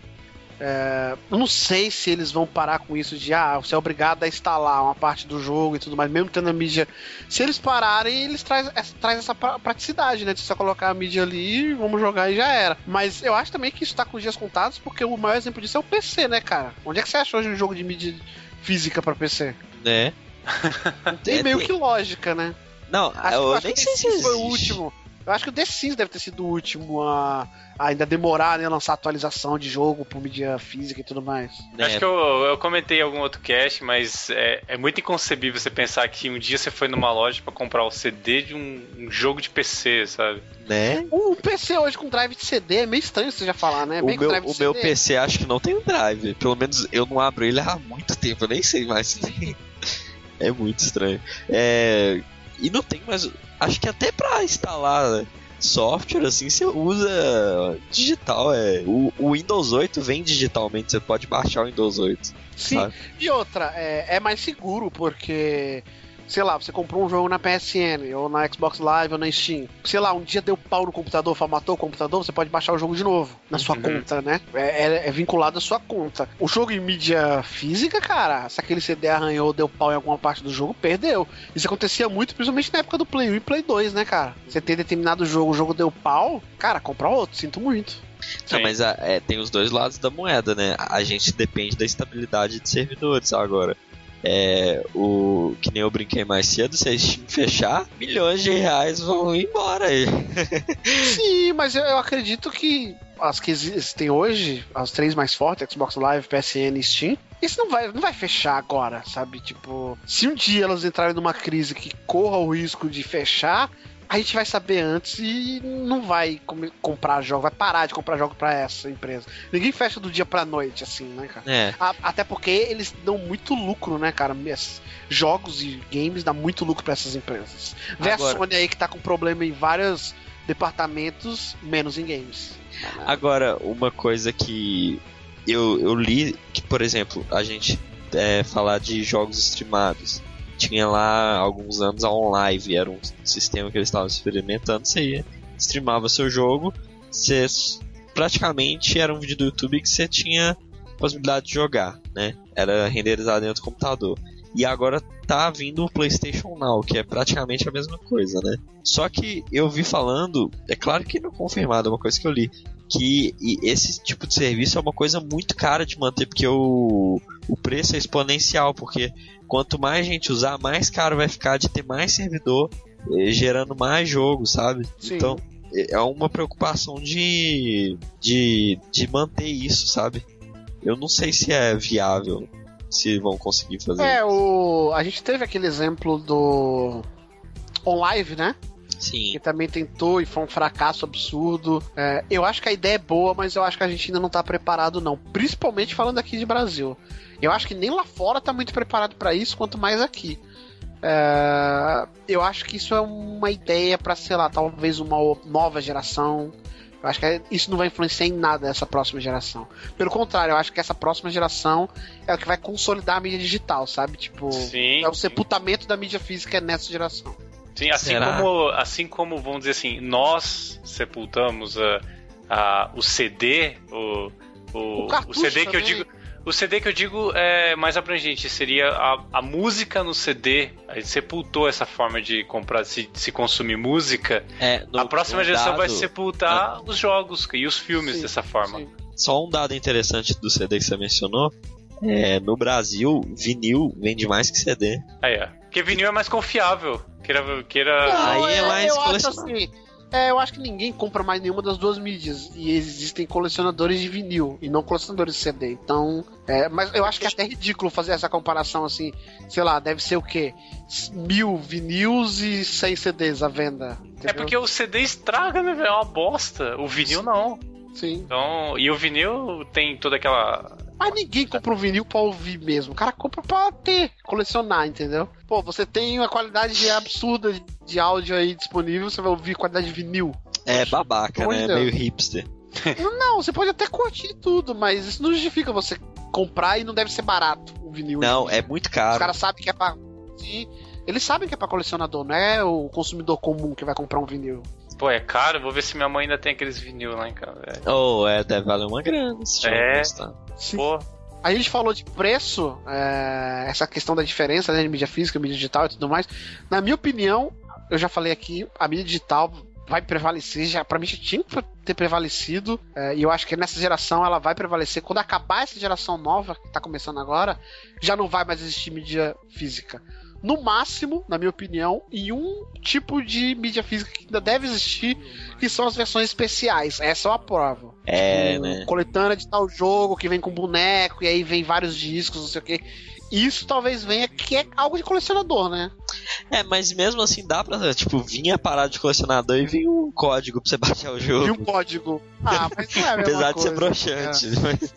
Speaker 2: é, eu não sei se eles vão parar com isso de ah, você é obrigado a instalar uma parte do jogo e tudo mais, mesmo tendo a mídia. Se eles pararem, eles trazem essa, traz essa pra- praticidade, né? De só colocar a mídia ali, vamos jogar e já era. Mas eu acho também que isso tá com os dias contados, porque o maior exemplo disso é o PC, né, cara? Onde é que você achou hoje um jogo de mídia física pra PC?
Speaker 4: né?
Speaker 2: Tem
Speaker 4: É,
Speaker 2: meio que lógica, né?
Speaker 4: Não,
Speaker 2: Acho,
Speaker 4: eu
Speaker 2: acho
Speaker 4: nem
Speaker 2: que
Speaker 4: sei se
Speaker 2: foi o último. Eu acho que o The Sims deve ter sido o último a, a ainda demorar, né? Lançar atualização de jogo por mídia física e tudo mais.
Speaker 4: né?
Speaker 3: Acho que eu, eu comentei em algum outro cast, mas é, é muito inconcebível você pensar que um dia você foi numa loja pra comprar o CD de um, um jogo de PC, sabe?
Speaker 4: né?
Speaker 2: O PC hoje com drive de CD é meio estranho você já falar, né?
Speaker 4: O meu, o meu. PC acho que não tem um drive. Pelo menos eu não abro ele há muito tempo. Eu nem sei mais se tem. É muito estranho. É, e não tem mais. Acho que até pra instalar software assim você usa digital. É. O, o Windows 8 vem digitalmente. Você pode baixar o Windows 8.
Speaker 2: Sim.
Speaker 4: sabe?
Speaker 2: E outra, é, é mais seguro, porque. Sei lá, você comprou um jogo na PSN, ou na Xbox Live, ou na Steam. Sei lá, um dia deu pau no computador, formatou o computador, você pode baixar o jogo de novo, na sua
Speaker 3: Uhum.
Speaker 2: conta, né? É, é- é vinculado à sua conta. O jogo em mídia física, cara, se aquele CD arranhou, deu pau em alguma parte do jogo, perdeu. Isso acontecia muito, principalmente na época do Play 1 e Play 2, né, cara? Você tem determinado jogo, o jogo deu pau, cara, compra outro, sinto muito.
Speaker 4: Não, mas é, tem os dois lados da moeda, né? A a gente depende da estabilidade de servidores agora. É, o que nem eu brinquei mais cedo, se a Steam fechar, milhões de reais vão embora aí.
Speaker 2: Sim, mas eu, eu acredito que as que existem hoje, as três mais fortes, Xbox Live, PSN e Steam, isso não vai, não vai fechar agora, sabe? Tipo, se um dia elas entrarem numa crise que corra o risco de fechar, a gente vai saber antes e não vai comprar jogo, vai parar de comprar jogo pra essa empresa. Ninguém fecha do dia pra noite, assim, né, cara?
Speaker 4: É,
Speaker 2: A- Até porque eles dão muito lucro, né, cara? Mes- Jogos e games dão muito lucro pra essas empresas. Vê
Speaker 4: Agora-
Speaker 2: a Sony aí que tá com problema em vários departamentos, menos em games.
Speaker 4: Agora, uma coisa que eu, eu li, que por exemplo, a gente é, falar de jogos streamados. Tinha lá alguns anos a OnLive, era um sistema que eles estavam experimentando. Você ia, streamava seu jogo, você praticamente era um vídeo do YouTube que você tinha possibilidade de jogar, né? Era renderizado dentro do computador. E agora tá vindo o PlayStation Now, que é praticamente a mesma coisa, né? Só que eu vi falando, é claro que não confirmado, é uma coisa que eu li, que esse tipo de serviço é uma coisa muito cara de manter, porque o, o preço é exponencial, porque quanto mais gente usar, mais caro vai ficar de ter mais servidor, eh, gerando mais jogo, sabe?
Speaker 2: Sim.
Speaker 4: Então, é é uma preocupação de, de, de manter isso, sabe? Eu não sei se é viável, se vão conseguir fazer.
Speaker 2: É, o... a gente teve aquele exemplo do OnLive, né?
Speaker 4: Sim.
Speaker 2: Que também tentou e foi um fracasso absurdo. É, eu acho que a ideia é boa, mas eu acho que a gente ainda não tá preparado, não. Principalmente falando aqui de Brasil. Eu acho que nem lá fora tá muito preparado para isso, quanto mais aqui. É, eu acho que isso é uma ideia para, sei lá, talvez uma nova geração. Eu acho que isso não vai influenciar em nada essa próxima geração. Pelo contrário, eu acho que essa próxima geração é o que vai consolidar a mídia digital, sabe? Tipo,
Speaker 3: Sim.
Speaker 2: é o sepultamento da mídia física nessa geração.
Speaker 3: Sim, assim
Speaker 4: Será?
Speaker 3: como, assim como, vamos dizer assim, nós sepultamos a, a, o CD, o, o,
Speaker 2: O cartucho
Speaker 3: CD que eu
Speaker 2: também.
Speaker 3: digo. O CD que eu digo é mais abrangente, seria a, a música no CD. A gente sepultou essa forma de comprar, de se, de se consumir música.
Speaker 4: É, no-
Speaker 3: a próxima geração vai sepultar os jogos e os filmes
Speaker 2: Sim,
Speaker 3: dessa forma.
Speaker 2: sim.
Speaker 4: Só um dado interessante do CD que você mencionou. É, no Brasil, vinil vende mais que CD.
Speaker 3: Aí, ó. Porque vinil é mais confiável. Queira, queira...
Speaker 2: Não,
Speaker 4: Aí é mais
Speaker 2: eu acho assim. É, eu acho que ninguém compra mais nenhuma das duas mídias. E existem colecionadores de vinil e não colecionadores de CD. Então. é, mas eu acho que é até ridículo fazer essa comparação assim. Sei lá, deve ser o quê? Mil vinils e 100 CDs à venda.
Speaker 3: É
Speaker 2: entendeu?
Speaker 3: porque o CD estraga, né, velho? É uma bosta. O vinil não.
Speaker 2: Sim.
Speaker 3: Então, e o vinil tem toda aquela
Speaker 2: Mas ninguém compra um vinil pra ouvir mesmo. O cara compra pra ter, colecionar, entendeu? Pô, você tem uma qualidade absurda de áudio aí disponível, você vai ouvir qualidade de vinil.
Speaker 4: É babaca,
Speaker 2: Pois
Speaker 4: né?
Speaker 2: é.
Speaker 4: Meio hipster.
Speaker 2: Não, você pode até curtir tudo, mas isso não justifica você comprar e não deve ser barato o vinil.
Speaker 4: Não, é muito
Speaker 2: Os
Speaker 4: caro.
Speaker 2: caras sabem que é pra. Sim, Eles sabem que é pra colecionador, não é o consumidor comum que vai comprar um vinil.
Speaker 3: Pô, é caro? Vou ver se minha mãe ainda tem aqueles vinil lá em casa. velho.
Speaker 4: Oh, é, deve valer uma grana se
Speaker 3: É.
Speaker 4: gostar.
Speaker 2: Sim.
Speaker 3: Pô,
Speaker 2: A gente falou de preço, é, essa questão da diferença né, de mídia física, mídia digital e tudo mais. Na minha opinião, eu já falei aqui, a mídia digital vai prevalecer, já para mim já tinha que ter prevalecido, é, e eu acho que nessa geração ela vai prevalecer. Quando acabar essa geração nova, que tá começando agora, já não vai mais existir mídia física. No máximo, na minha opinião, em um tipo de mídia física que ainda deve existir, que são as versões especiais. Essa eu aprovo.
Speaker 4: É,
Speaker 2: Tipo,
Speaker 4: né?
Speaker 2: Coletânea de tal jogo que vem com boneco e aí vem vários discos, não sei o que. Isso talvez venha que é algo de colecionador, né?
Speaker 4: É, mas mesmo assim dá pra, tipo, vir a parada de colecionador e vir um código pra você baixar o
Speaker 2: E
Speaker 4: jogo.
Speaker 2: um código. Ah, mas não é a mesma
Speaker 4: Apesar de ser
Speaker 2: coisa.
Speaker 4: broxante. Mas...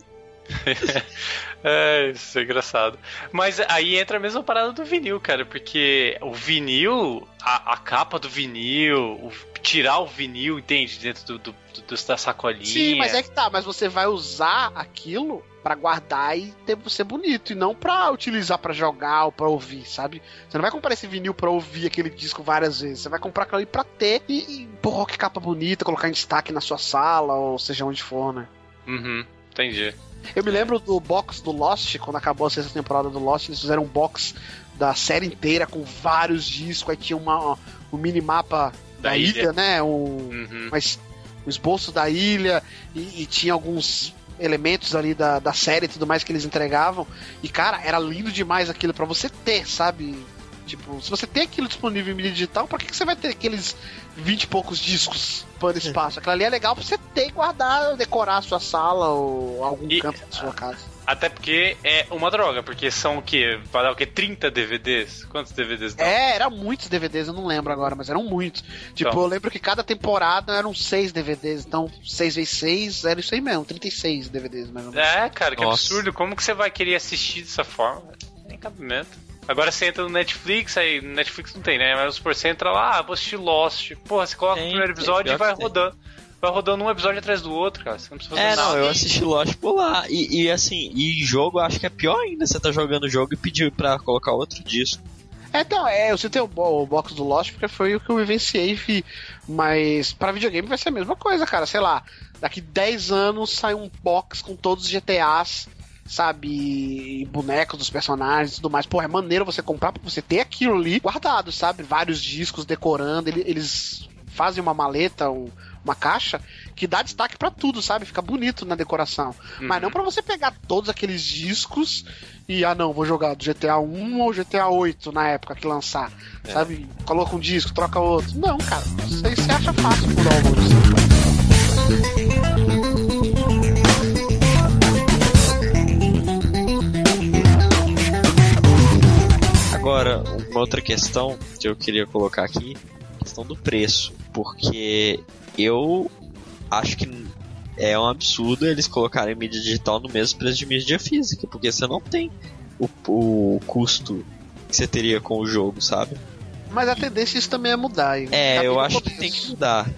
Speaker 3: é, isso é engraçado. Mas aí entra a mesma parada do vinil, cara, porque o vinil, a, a capa do vinil, o- tirar o vinil, entende? Dentro do, do, do- da sacolinha.
Speaker 2: Sim, mas é que tá, mas você vai usar aquilo pra guardar e ter, ser bonito, e não pra utilizar pra jogar ou pra ouvir, sabe? Você não vai comprar esse vinil pra ouvir aquele disco várias vezes, você vai comprar aquilo ali pra ter e, e porra, que capa bonita, colocar em destaque na sua sala, ou seja onde for, né?
Speaker 3: Uhum, entendi.
Speaker 2: Eu me lembro do box do Lost, quando acabou a sexta temporada do Lost, eles fizeram um box da série inteira com vários discos, aí tinha uma, um minimapa da,
Speaker 3: Da
Speaker 2: ilha,
Speaker 3: ilha.
Speaker 2: né? Um,
Speaker 3: Uhum.
Speaker 2: mas um esboço da ilha e, e tinha alguns elementos ali da, da série e tudo mais que eles entregavam. E, cara, era lindo demais aquilo pra você ter, sabe? Tipo, se você tem aquilo disponível em mídia digital, pra que, que você vai ter aqueles 20 e poucos discos pano espaço? Aquilo ali é legal pra você ter e guardar, decorar a sua sala ou algum
Speaker 3: E-
Speaker 2: canto da sua casa.
Speaker 3: Até porque é uma droga, porque são o quê? Vai dar o quê? 30 DVDs? Quantos DVDs dá?
Speaker 2: É, eram muitos DVDs, eu não lembro agora, mas eram muitos. Tipo,
Speaker 3: Então.
Speaker 2: eu lembro que cada temporada eram seis DVDs, então 6 vezes 6 era isso aí mesmo, 36 DVDs mais ou menos.
Speaker 3: É, cara, que
Speaker 4: Nossa.
Speaker 3: absurdo. Como que você vai querer assistir dessa forma? Tem cabimento. Agora você entra no Netflix, aí no Netflix não tem, né? Mas por você entra lá, ah, vou assistir Lost. Porra, você coloca
Speaker 4: Tem,
Speaker 3: o primeiro
Speaker 4: tem,
Speaker 3: episódio
Speaker 4: pior
Speaker 3: e vai
Speaker 4: tem.
Speaker 3: rodando. Vai rodando um episódio atrás do outro, cara. Você não precisa fazer
Speaker 4: É,
Speaker 3: nada.
Speaker 4: não, eu assisti Lost por lá. E, e, assim, e jogo eu acho que é pior ainda. Você tá jogando o jogo e pediu pra colocar outro disco.
Speaker 2: É, então, é, eu citei o, o box do Lost porque foi o que eu vivenciei e vi. Mas pra videogame vai ser a mesma coisa, cara. Sei lá, daqui 10 anos sai um box com todos os GTAs, sabe? Bonecos dos personagens e tudo mais. Pô, é maneiro você comprar pra você ter aquilo ali guardado, sabe? Vários discos decorando. ele- Eles fazem uma maleta, um- uma caixa que dá destaque pra tudo, sabe? Fica bonito na decoração. Mas não pra você pegar todos aqueles discos e, ah, não, vou jogar do GTA 1 ou GTA 8 na época que lançar, sabe? Coloca um disco, troca outro. Não, cara, isso aí você acha fácil por download.
Speaker 4: Agora, uma outra questão que eu queria colocar aqui, questão do preço, porque eu acho que é um absurdo eles colocarem mídia digital no mesmo preço de mídia física, porque você não tem o, o custo que você teria com o jogo, sabe?
Speaker 2: Mas a tendência isso também é mudar.
Speaker 4: É, eu acho que tem que mudar.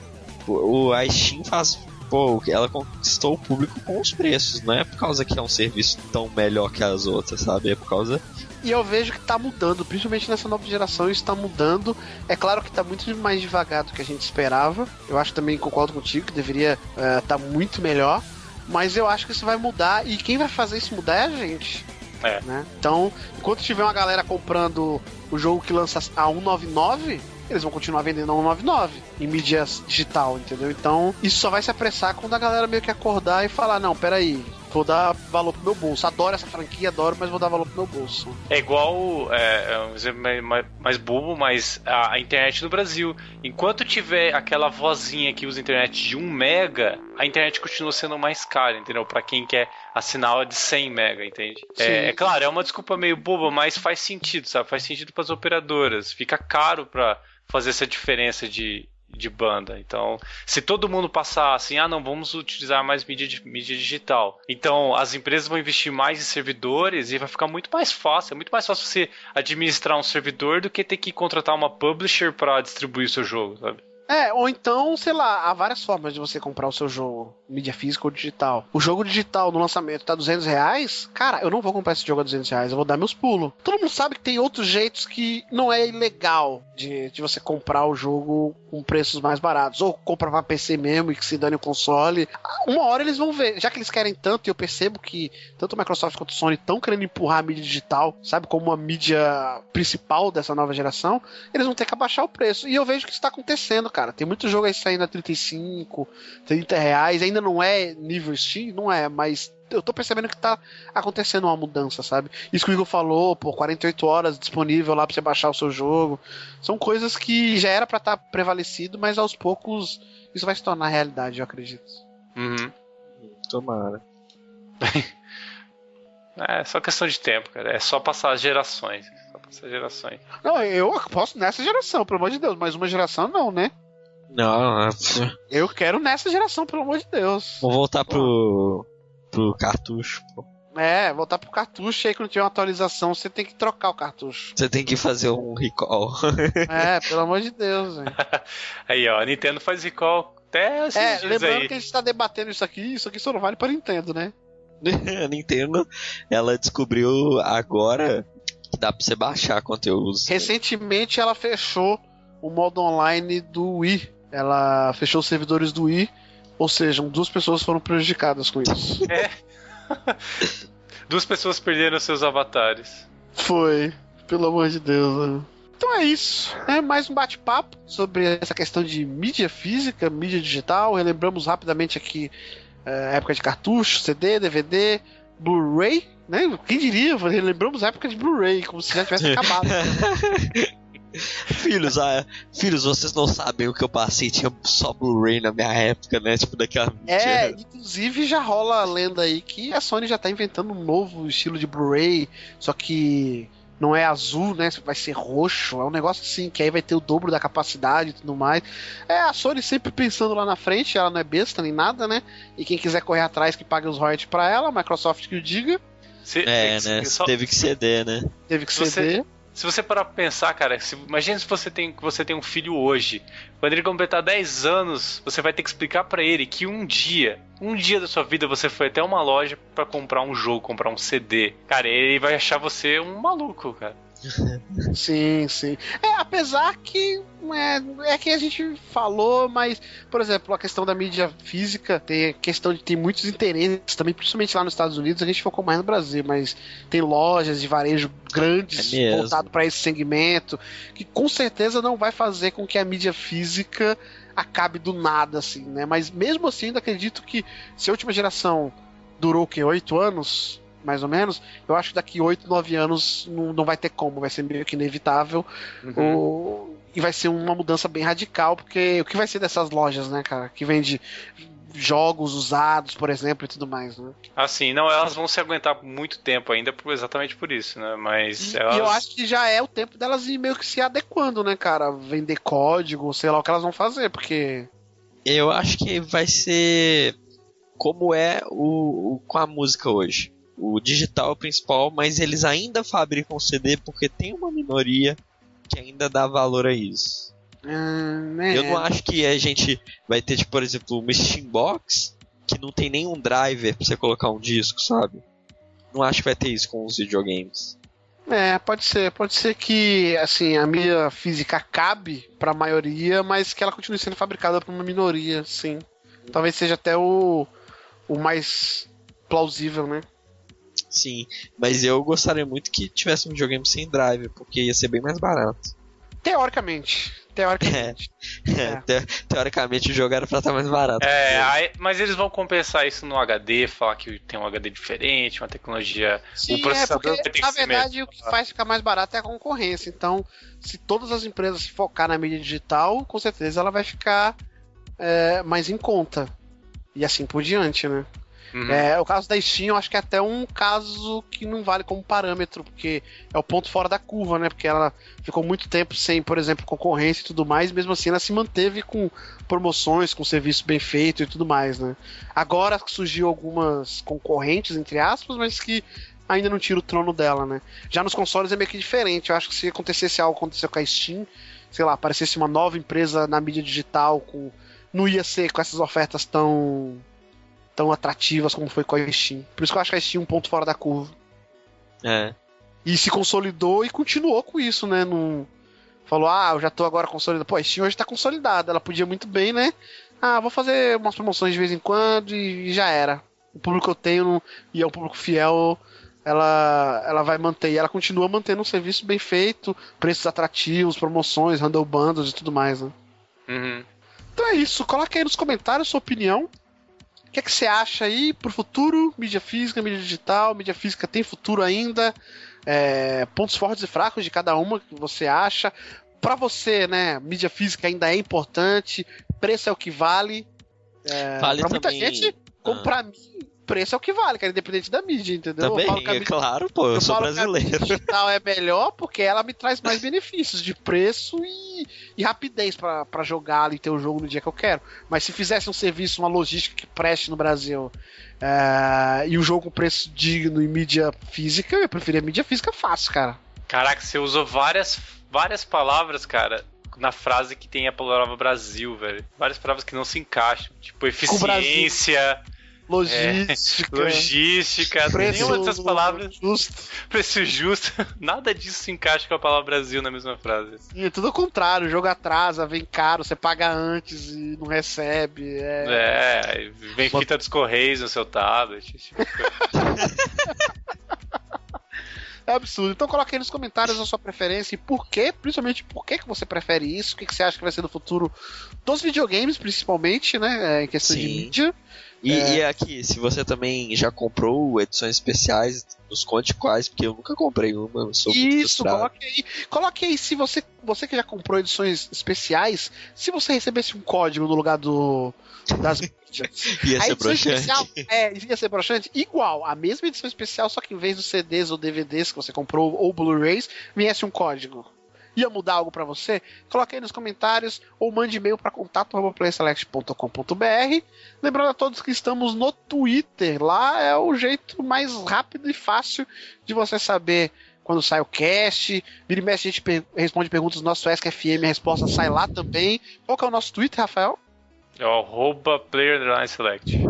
Speaker 4: O, o- a Steam faz. Pô, ela conquistou o público com os preços, não é por causa que é um serviço tão melhor que as outras, sabe? É por causa.
Speaker 2: E eu vejo que tá mudando, principalmente nessa nova geração, isso tá mudando. É claro que tá muito mais devagar do que a gente esperava. Eu acho também, concordo contigo, que deveria estar tá muito melhor. Mas eu acho que isso vai mudar e quem vai fazer isso mudar é a gente.
Speaker 3: É.
Speaker 2: Né? Então, enquanto tiver uma galera comprando o jogo que lança a 199, eles vão continuar vendendo a 199 em mídia digital, entendeu? Então, isso só vai se apressar quando a galera meio que acordar e falar: não, peraí, vou dar valor pro meu bolso. Adoro essa franquia, adoro, mas vou dar valor pro meu bolso.
Speaker 3: É igual, é, é exemplo mais, mais- mais bobo, mas a, a internet no Brasil. Enquanto tiver aquela vozinha que usa internet de 1 mega, a internet continua sendo mais cara, entendeu? Pra quem quer assinar a de 100 mega, entende? É, é claro, é uma desculpa meio boba, mas faz sentido, sabe? Faz sentido pras operadoras. Fica caro pra fazer essa diferença de, de banda. Então, se todo mundo passar assim, ah, não, vamos utilizar mais mídia, mídia digital. Então, as empresas vão investir mais em servidores e vai ficar muito mais fácil. É muito mais fácil você administrar um servidor do que ter que contratar uma publisher para distribuir o seu jogo, sabe?
Speaker 2: É, ou então, sei lá, há várias formas de você comprar o seu jogo, mídia física ou digital. O jogo digital no lançamento tá 200 reais, cara, eu não vou comprar esse jogo a 200 reais, eu vou dar meus pulos. Todo mundo sabe que tem outros jeitos que não é ilegal de, de você comprar o jogo com preços mais baratos. Ou compra pra PC mesmo e que se dane o console. Uma hora eles vão ver, já que eles querem tanto, e eu percebo que tanto a Microsoft quanto a Sony estão querendo empurrar a mídia digital, sabe, como uma mídia principal dessa nova geração, eles vão ter que abaixar o preço. E eu vejo que isso tá acontecendo, cara. Tem muito jogo aí saindo a 35, 30 reais. Ainda não é nível Steam, não é, mas eu tô percebendo que tá acontecendo uma mudança, sabe? Isso que o Igor falou, por 48 horas disponível lá pra você baixar o seu jogo. São coisas que já era para estar tá prevalecido, mas aos poucos isso vai se tornar realidade, eu acredito.
Speaker 3: Uhum.
Speaker 4: Tomara.
Speaker 3: é só questão de tempo, cara. É só passar as gerações. Só passar gerações.
Speaker 2: Não, eu posso nessa geração, pelo amor de Deus, mas uma geração não, né?
Speaker 4: Não,
Speaker 2: eu quero nessa geração, pelo amor de Deus.
Speaker 4: Vou voltar pro, pro cartucho, pô.
Speaker 2: É, voltar pro cartucho e aí quando tiver uma atualização você tem que trocar o cartucho.
Speaker 4: Você tem que fazer um recall.
Speaker 2: é, pelo amor de Deus, velho.
Speaker 3: aí, ó, a Nintendo faz recall até esses
Speaker 2: É, lembrando
Speaker 3: aí.
Speaker 2: que a gente tá debatendo isso aqui, isso aqui só não vale pra Nintendo, né?
Speaker 4: a Nintendo, ela descobriu agora que dá pra você baixar conteúdos.
Speaker 2: Recentemente ela fechou o modo online do Wii ela fechou os servidores do Wii, ou seja, duas pessoas foram prejudicadas com isso.
Speaker 3: É. duas pessoas perderam seus avatares.
Speaker 2: Foi, pelo amor de Deus. Né? Então é isso. É mais um bate-papo sobre essa questão de mídia física, mídia digital. Relembramos rapidamente aqui é, a época de cartucho, CD, DVD, Blu-ray, né? Quem diria? Relembramos a época de Blu-ray, como se já tivesse acabado.
Speaker 4: Filhos, ah, filhos, vocês não sabem o que eu passei, tinha só Blu-ray na minha época, né? Tipo, daquela.
Speaker 2: É, inclusive já rola a lenda aí que a Sony já tá inventando um novo estilo de Blu-ray, só que não é azul, né? Vai ser roxo. É um negócio assim, que aí vai ter o dobro da capacidade e tudo mais. É a Sony sempre pensando lá na frente, ela não é besta nem nada, né? E quem quiser correr atrás que pague os royalties pra ela, a Microsoft que o diga.
Speaker 4: Se, é, né? Só... Teve que ceder, né?
Speaker 2: Teve que ceder. Você,
Speaker 3: se você parar pra pensar, cara, se, imagina se você tem, você tem um filho hoje. Quando ele completar 10 anos, você vai ter que explicar para ele que um dia, um dia da sua vida você foi até uma loja para comprar um jogo, comprar um CD. Cara, ele vai achar você um maluco, cara.
Speaker 2: Sim, sim. É, apesar que é, é que a gente falou, mas, por exemplo, a questão da mídia física, tem a questão de ter muitos interesses também, principalmente lá nos Estados Unidos, a gente focou mais no Brasil, mas tem lojas de varejo grandes
Speaker 4: é
Speaker 2: voltado para esse segmento, que com certeza não vai fazer com que a mídia física acabe do nada, assim, né? Mas mesmo assim, ainda acredito que se a última geração durou o quê? Oito anos? Mais ou menos, eu acho que daqui 8, 9 anos não, não vai ter como, vai ser meio que inevitável. Uhum. O, e vai ser uma mudança bem radical, porque o que vai ser dessas lojas, né, cara, que vende jogos usados, por exemplo, e tudo mais, né?
Speaker 3: Assim, não, elas vão se aguentar muito tempo ainda, exatamente por isso, né? Mas
Speaker 2: e,
Speaker 3: elas...
Speaker 2: e eu acho que já é o tempo delas ir meio que se adequando, né, cara? Vender código, sei lá o que elas vão fazer, porque.
Speaker 4: Eu acho que vai ser como é o, o com a música hoje o digital é o principal, mas eles ainda fabricam CD porque tem uma minoria que ainda dá valor a isso.
Speaker 2: Hum, é.
Speaker 4: Eu não acho que a gente vai ter, tipo, por exemplo, uma Steambox que não tem nenhum driver pra você colocar um disco, sabe? Não acho que vai ter isso com os videogames.
Speaker 2: É, pode ser. Pode ser que assim a mídia física cabe para a maioria, mas que ela continue sendo fabricada por uma minoria, sim. Talvez seja até o, o mais plausível, né?
Speaker 4: Sim, mas eu gostaria muito que tivesse um videogame sem drive, porque ia ser bem mais barato.
Speaker 2: Teoricamente. Teoricamente.
Speaker 4: É, é. Te, teoricamente o jogo era pra estar mais barato.
Speaker 3: É, aí, mas eles vão compensar isso no HD, falar que tem um HD diferente, uma tecnologia.
Speaker 2: Sim, um processador é porque, na verdade, o que faz ficar mais barato é a concorrência. Então, se todas as empresas focar na mídia digital, com certeza ela vai ficar é, mais em conta. E assim por diante, né?
Speaker 3: Uhum.
Speaker 2: É, o caso da Steam, eu acho que é até um caso que não vale como parâmetro, porque é o ponto fora da curva, né? Porque ela ficou muito tempo sem, por exemplo, concorrência e tudo mais, mesmo assim ela se manteve com promoções, com serviço bem feito e tudo mais, né? Agora surgiu algumas concorrentes, entre aspas, mas que ainda não tira o trono dela, né? Já nos consoles é meio que diferente. Eu acho que se acontecesse algo aconteceu com a Steam, sei lá, aparecesse uma nova empresa na mídia digital com. Não ia ser com essas ofertas tão. Tão atrativas como foi com a Steam. Por isso que eu acho que a Steam é um ponto fora da curva.
Speaker 4: É.
Speaker 2: E se consolidou e continuou com isso, né? Não falou, ah, eu já tô agora consolidado. Pô, a Steam hoje tá consolidada. Ela podia muito bem, né? Ah, vou fazer umas promoções de vez em quando e já era. O público que eu tenho e é um público fiel, ela, ela vai manter. E ela continua mantendo um serviço bem feito, preços atrativos, promoções, handle bundles e tudo mais, né?
Speaker 3: Uhum.
Speaker 2: Então é isso. Coloque aí nos comentários sua opinião. O que, é que você acha aí pro futuro? Mídia física, mídia digital, mídia física tem futuro ainda? É, pontos fortes e fracos de cada uma que você acha. Pra você, né, mídia física ainda é importante, preço é o que vale. É,
Speaker 4: Vale
Speaker 2: pra muita gente, como
Speaker 4: Ah.
Speaker 2: pra mim, preço é o que vale, cara, independente da mídia, entendeu?
Speaker 4: Também,
Speaker 2: eu falo que a
Speaker 4: é
Speaker 2: mídia-
Speaker 4: claro, pô, eu,
Speaker 2: eu
Speaker 4: sou
Speaker 2: falo que a
Speaker 4: brasileiro.
Speaker 2: mídia digital é melhor porque ela me traz mais benefícios de preço e, e rapidez pra pra jogar e ter o jogo no dia que eu quero. Mas se fizesse um serviço, uma logística que preste no Brasil é, e um jogo com preço digno em mídia física, eu preferia mídia física fácil, cara.
Speaker 3: Caraca, você usou várias, várias palavras, cara, na frase que tem a palavra Brasil, velho. Várias palavras que não se encaixam. Tipo,
Speaker 2: o
Speaker 3: eficiência,
Speaker 2: Logística.
Speaker 3: logística,
Speaker 2: Preço
Speaker 3: nenhuma dessas palavras,
Speaker 2: justo.
Speaker 3: preço justo, nada disso se encaixa com a palavra Brasil na mesma frase.
Speaker 2: E é tudo ao contrário, o jogo atrasa, vem caro, você paga antes e não recebe. É,
Speaker 3: É, vem fita dos correios no seu tablet. esse tipo de.
Speaker 2: É absurdo. Então coloque aí nos comentários a sua preferência e por quê, principalmente por que que você prefere isso, o que, que você acha que vai ser no futuro dos videogames, principalmente, né? é, Em questão de
Speaker 4: Sim.
Speaker 2: mídia.
Speaker 4: E,
Speaker 2: É.
Speaker 4: e aqui, se você também já comprou edições especiais, nos conte quais, porque eu nunca comprei uma, sou
Speaker 2: Isso, coloque aí. Coloque aí se você, você que já comprou edições especiais, se você recebesse um código no lugar do das mídias.
Speaker 4: Ia ser broxante.
Speaker 2: especial, é, ia ser broxante, igual, a mesma edição especial, só que em vez dos CDs ou DVDs que você comprou ou Blu-rays, viesse um código. Ia mudar algo pra você? Coloque aí nos comentários ou mande e-mail para contato@playselect.com.br. Lembrando a todos que estamos no Twitter, lá é o jeito mais rápido e fácil de você saber quando sai o cast. Vira e mexe, a gente per- responde perguntas do nosso Ask FM, a resposta sai lá também. Qual que é o nosso Twitter, Rafael?
Speaker 3: É o arroba player select.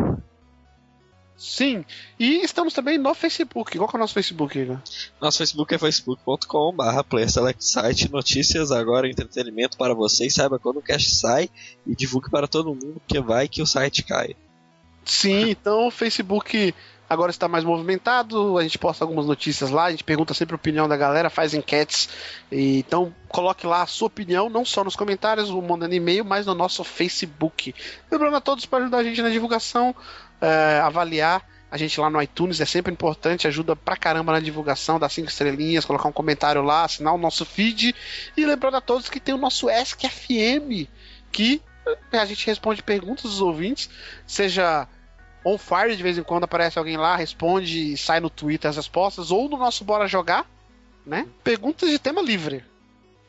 Speaker 2: Sim. E estamos também no Facebook. Qual que é o nosso Facebook, Igor?
Speaker 4: Nosso Facebook é facebook.com.br PlaySelectSite, notícias agora, entretenimento para vocês, saiba quando o cast sai e divulgue para todo mundo, porque vai que o site cai.
Speaker 2: Sim, então o Facebook agora está mais movimentado, a gente posta algumas notícias lá, a gente pergunta sempre a opinião da galera, faz enquetes. E, então coloque lá a sua opinião, não só nos comentários, ou mandando e-mail, mas no nosso Facebook. Lembrando a todos para ajudar a gente na divulgação, é, avaliar a gente lá no iTunes, é sempre importante, ajuda pra caramba na divulgação, dar cinco estrelinhas, colocar um comentário lá, assinar o nosso feed. E lembrando a todos que tem o nosso Ask FM, que eh, a gente responde perguntas dos ouvintes, seja on fire, de vez em quando aparece alguém lá, responde e sai no Twitter as respostas, ou no nosso Bora Jogar, né? Perguntas de tema livre.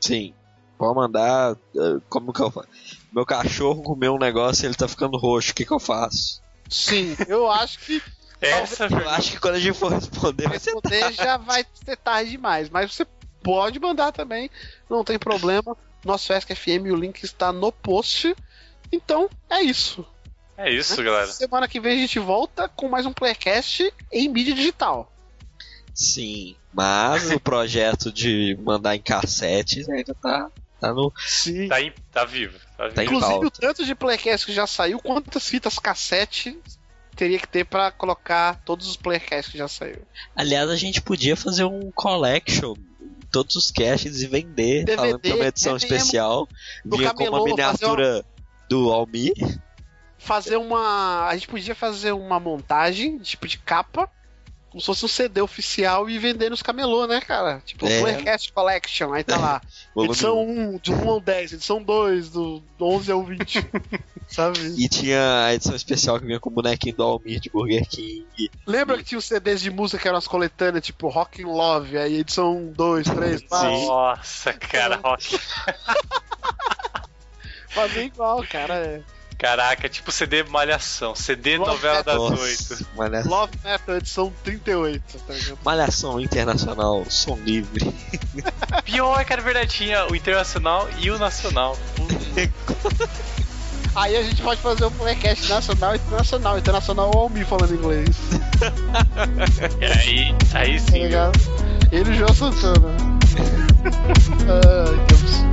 Speaker 4: Sim. Pode mandar. eh, Como que eu faço? Meu cachorro comeu um negócio e ele tá ficando roxo, o que, que eu faço?
Speaker 2: Sim, eu acho que
Speaker 3: Essa
Speaker 4: Eu acho que quando a gente for responder vai ser.
Speaker 2: responder já vai ser tarde demais, mas você pode mandar também, não tem problema. Nosso Ask FM, o link está no post. Então, é isso.
Speaker 3: É isso,
Speaker 2: né?
Speaker 3: galera.
Speaker 2: Semana que vem a gente volta com mais um Playcast em mídia digital.
Speaker 4: Sim. Mas o projeto de mandar em cassete ainda tá, tá no.
Speaker 2: Sim.
Speaker 3: Tá, em- tá vivo. Tá vivo.
Speaker 4: Tá em
Speaker 2: Inclusive, o tanto de Playcast que já saiu, quantas fitas cassete teria que ter pra colocar todos os Playcasts que já saiu.
Speaker 4: Aliás, a gente podia fazer um collection. Todos os casts e vender,
Speaker 2: DVD,
Speaker 4: falando que é uma edição
Speaker 2: é
Speaker 4: especial. Vinha com uma miniatura do Almir.
Speaker 2: Fazer uma. A gente podia fazer uma montagem, tipo de capa, como se fosse um CD oficial e vender nos camelô, né, cara? Tipo,
Speaker 4: É.
Speaker 2: Playcast Collection, aí tá lá.
Speaker 4: Volume
Speaker 2: edição 1, de 1 ao 10, edição 2, do 11 ao 20. sabe?
Speaker 4: E tinha a edição especial que vinha com o bonequinho do Almir de Burger King.
Speaker 2: Lembra que tinha os CDs de música que eram as coletâneas, tipo Rock and Love, aí edição 1, 2, 3, 4.
Speaker 3: Nossa, cara, rock.
Speaker 2: Fazer igual, cara. É.
Speaker 3: Caraca, tipo CD Malhação, CD
Speaker 2: Love
Speaker 3: novela das oito.
Speaker 4: Malhação,
Speaker 2: Love Metal, edição 38, tá ligado?
Speaker 4: Malhação Internacional, som livre.
Speaker 3: Pior, cara, é verdade, tinha o internacional e o nacional.
Speaker 2: Aí a gente pode fazer um Playcast nacional e internacional. Internacional ou me falando inglês.
Speaker 3: E aí, aí
Speaker 2: Tá
Speaker 3: sim.
Speaker 2: ligado? Ele e o João Santana. Ai, que absurdo.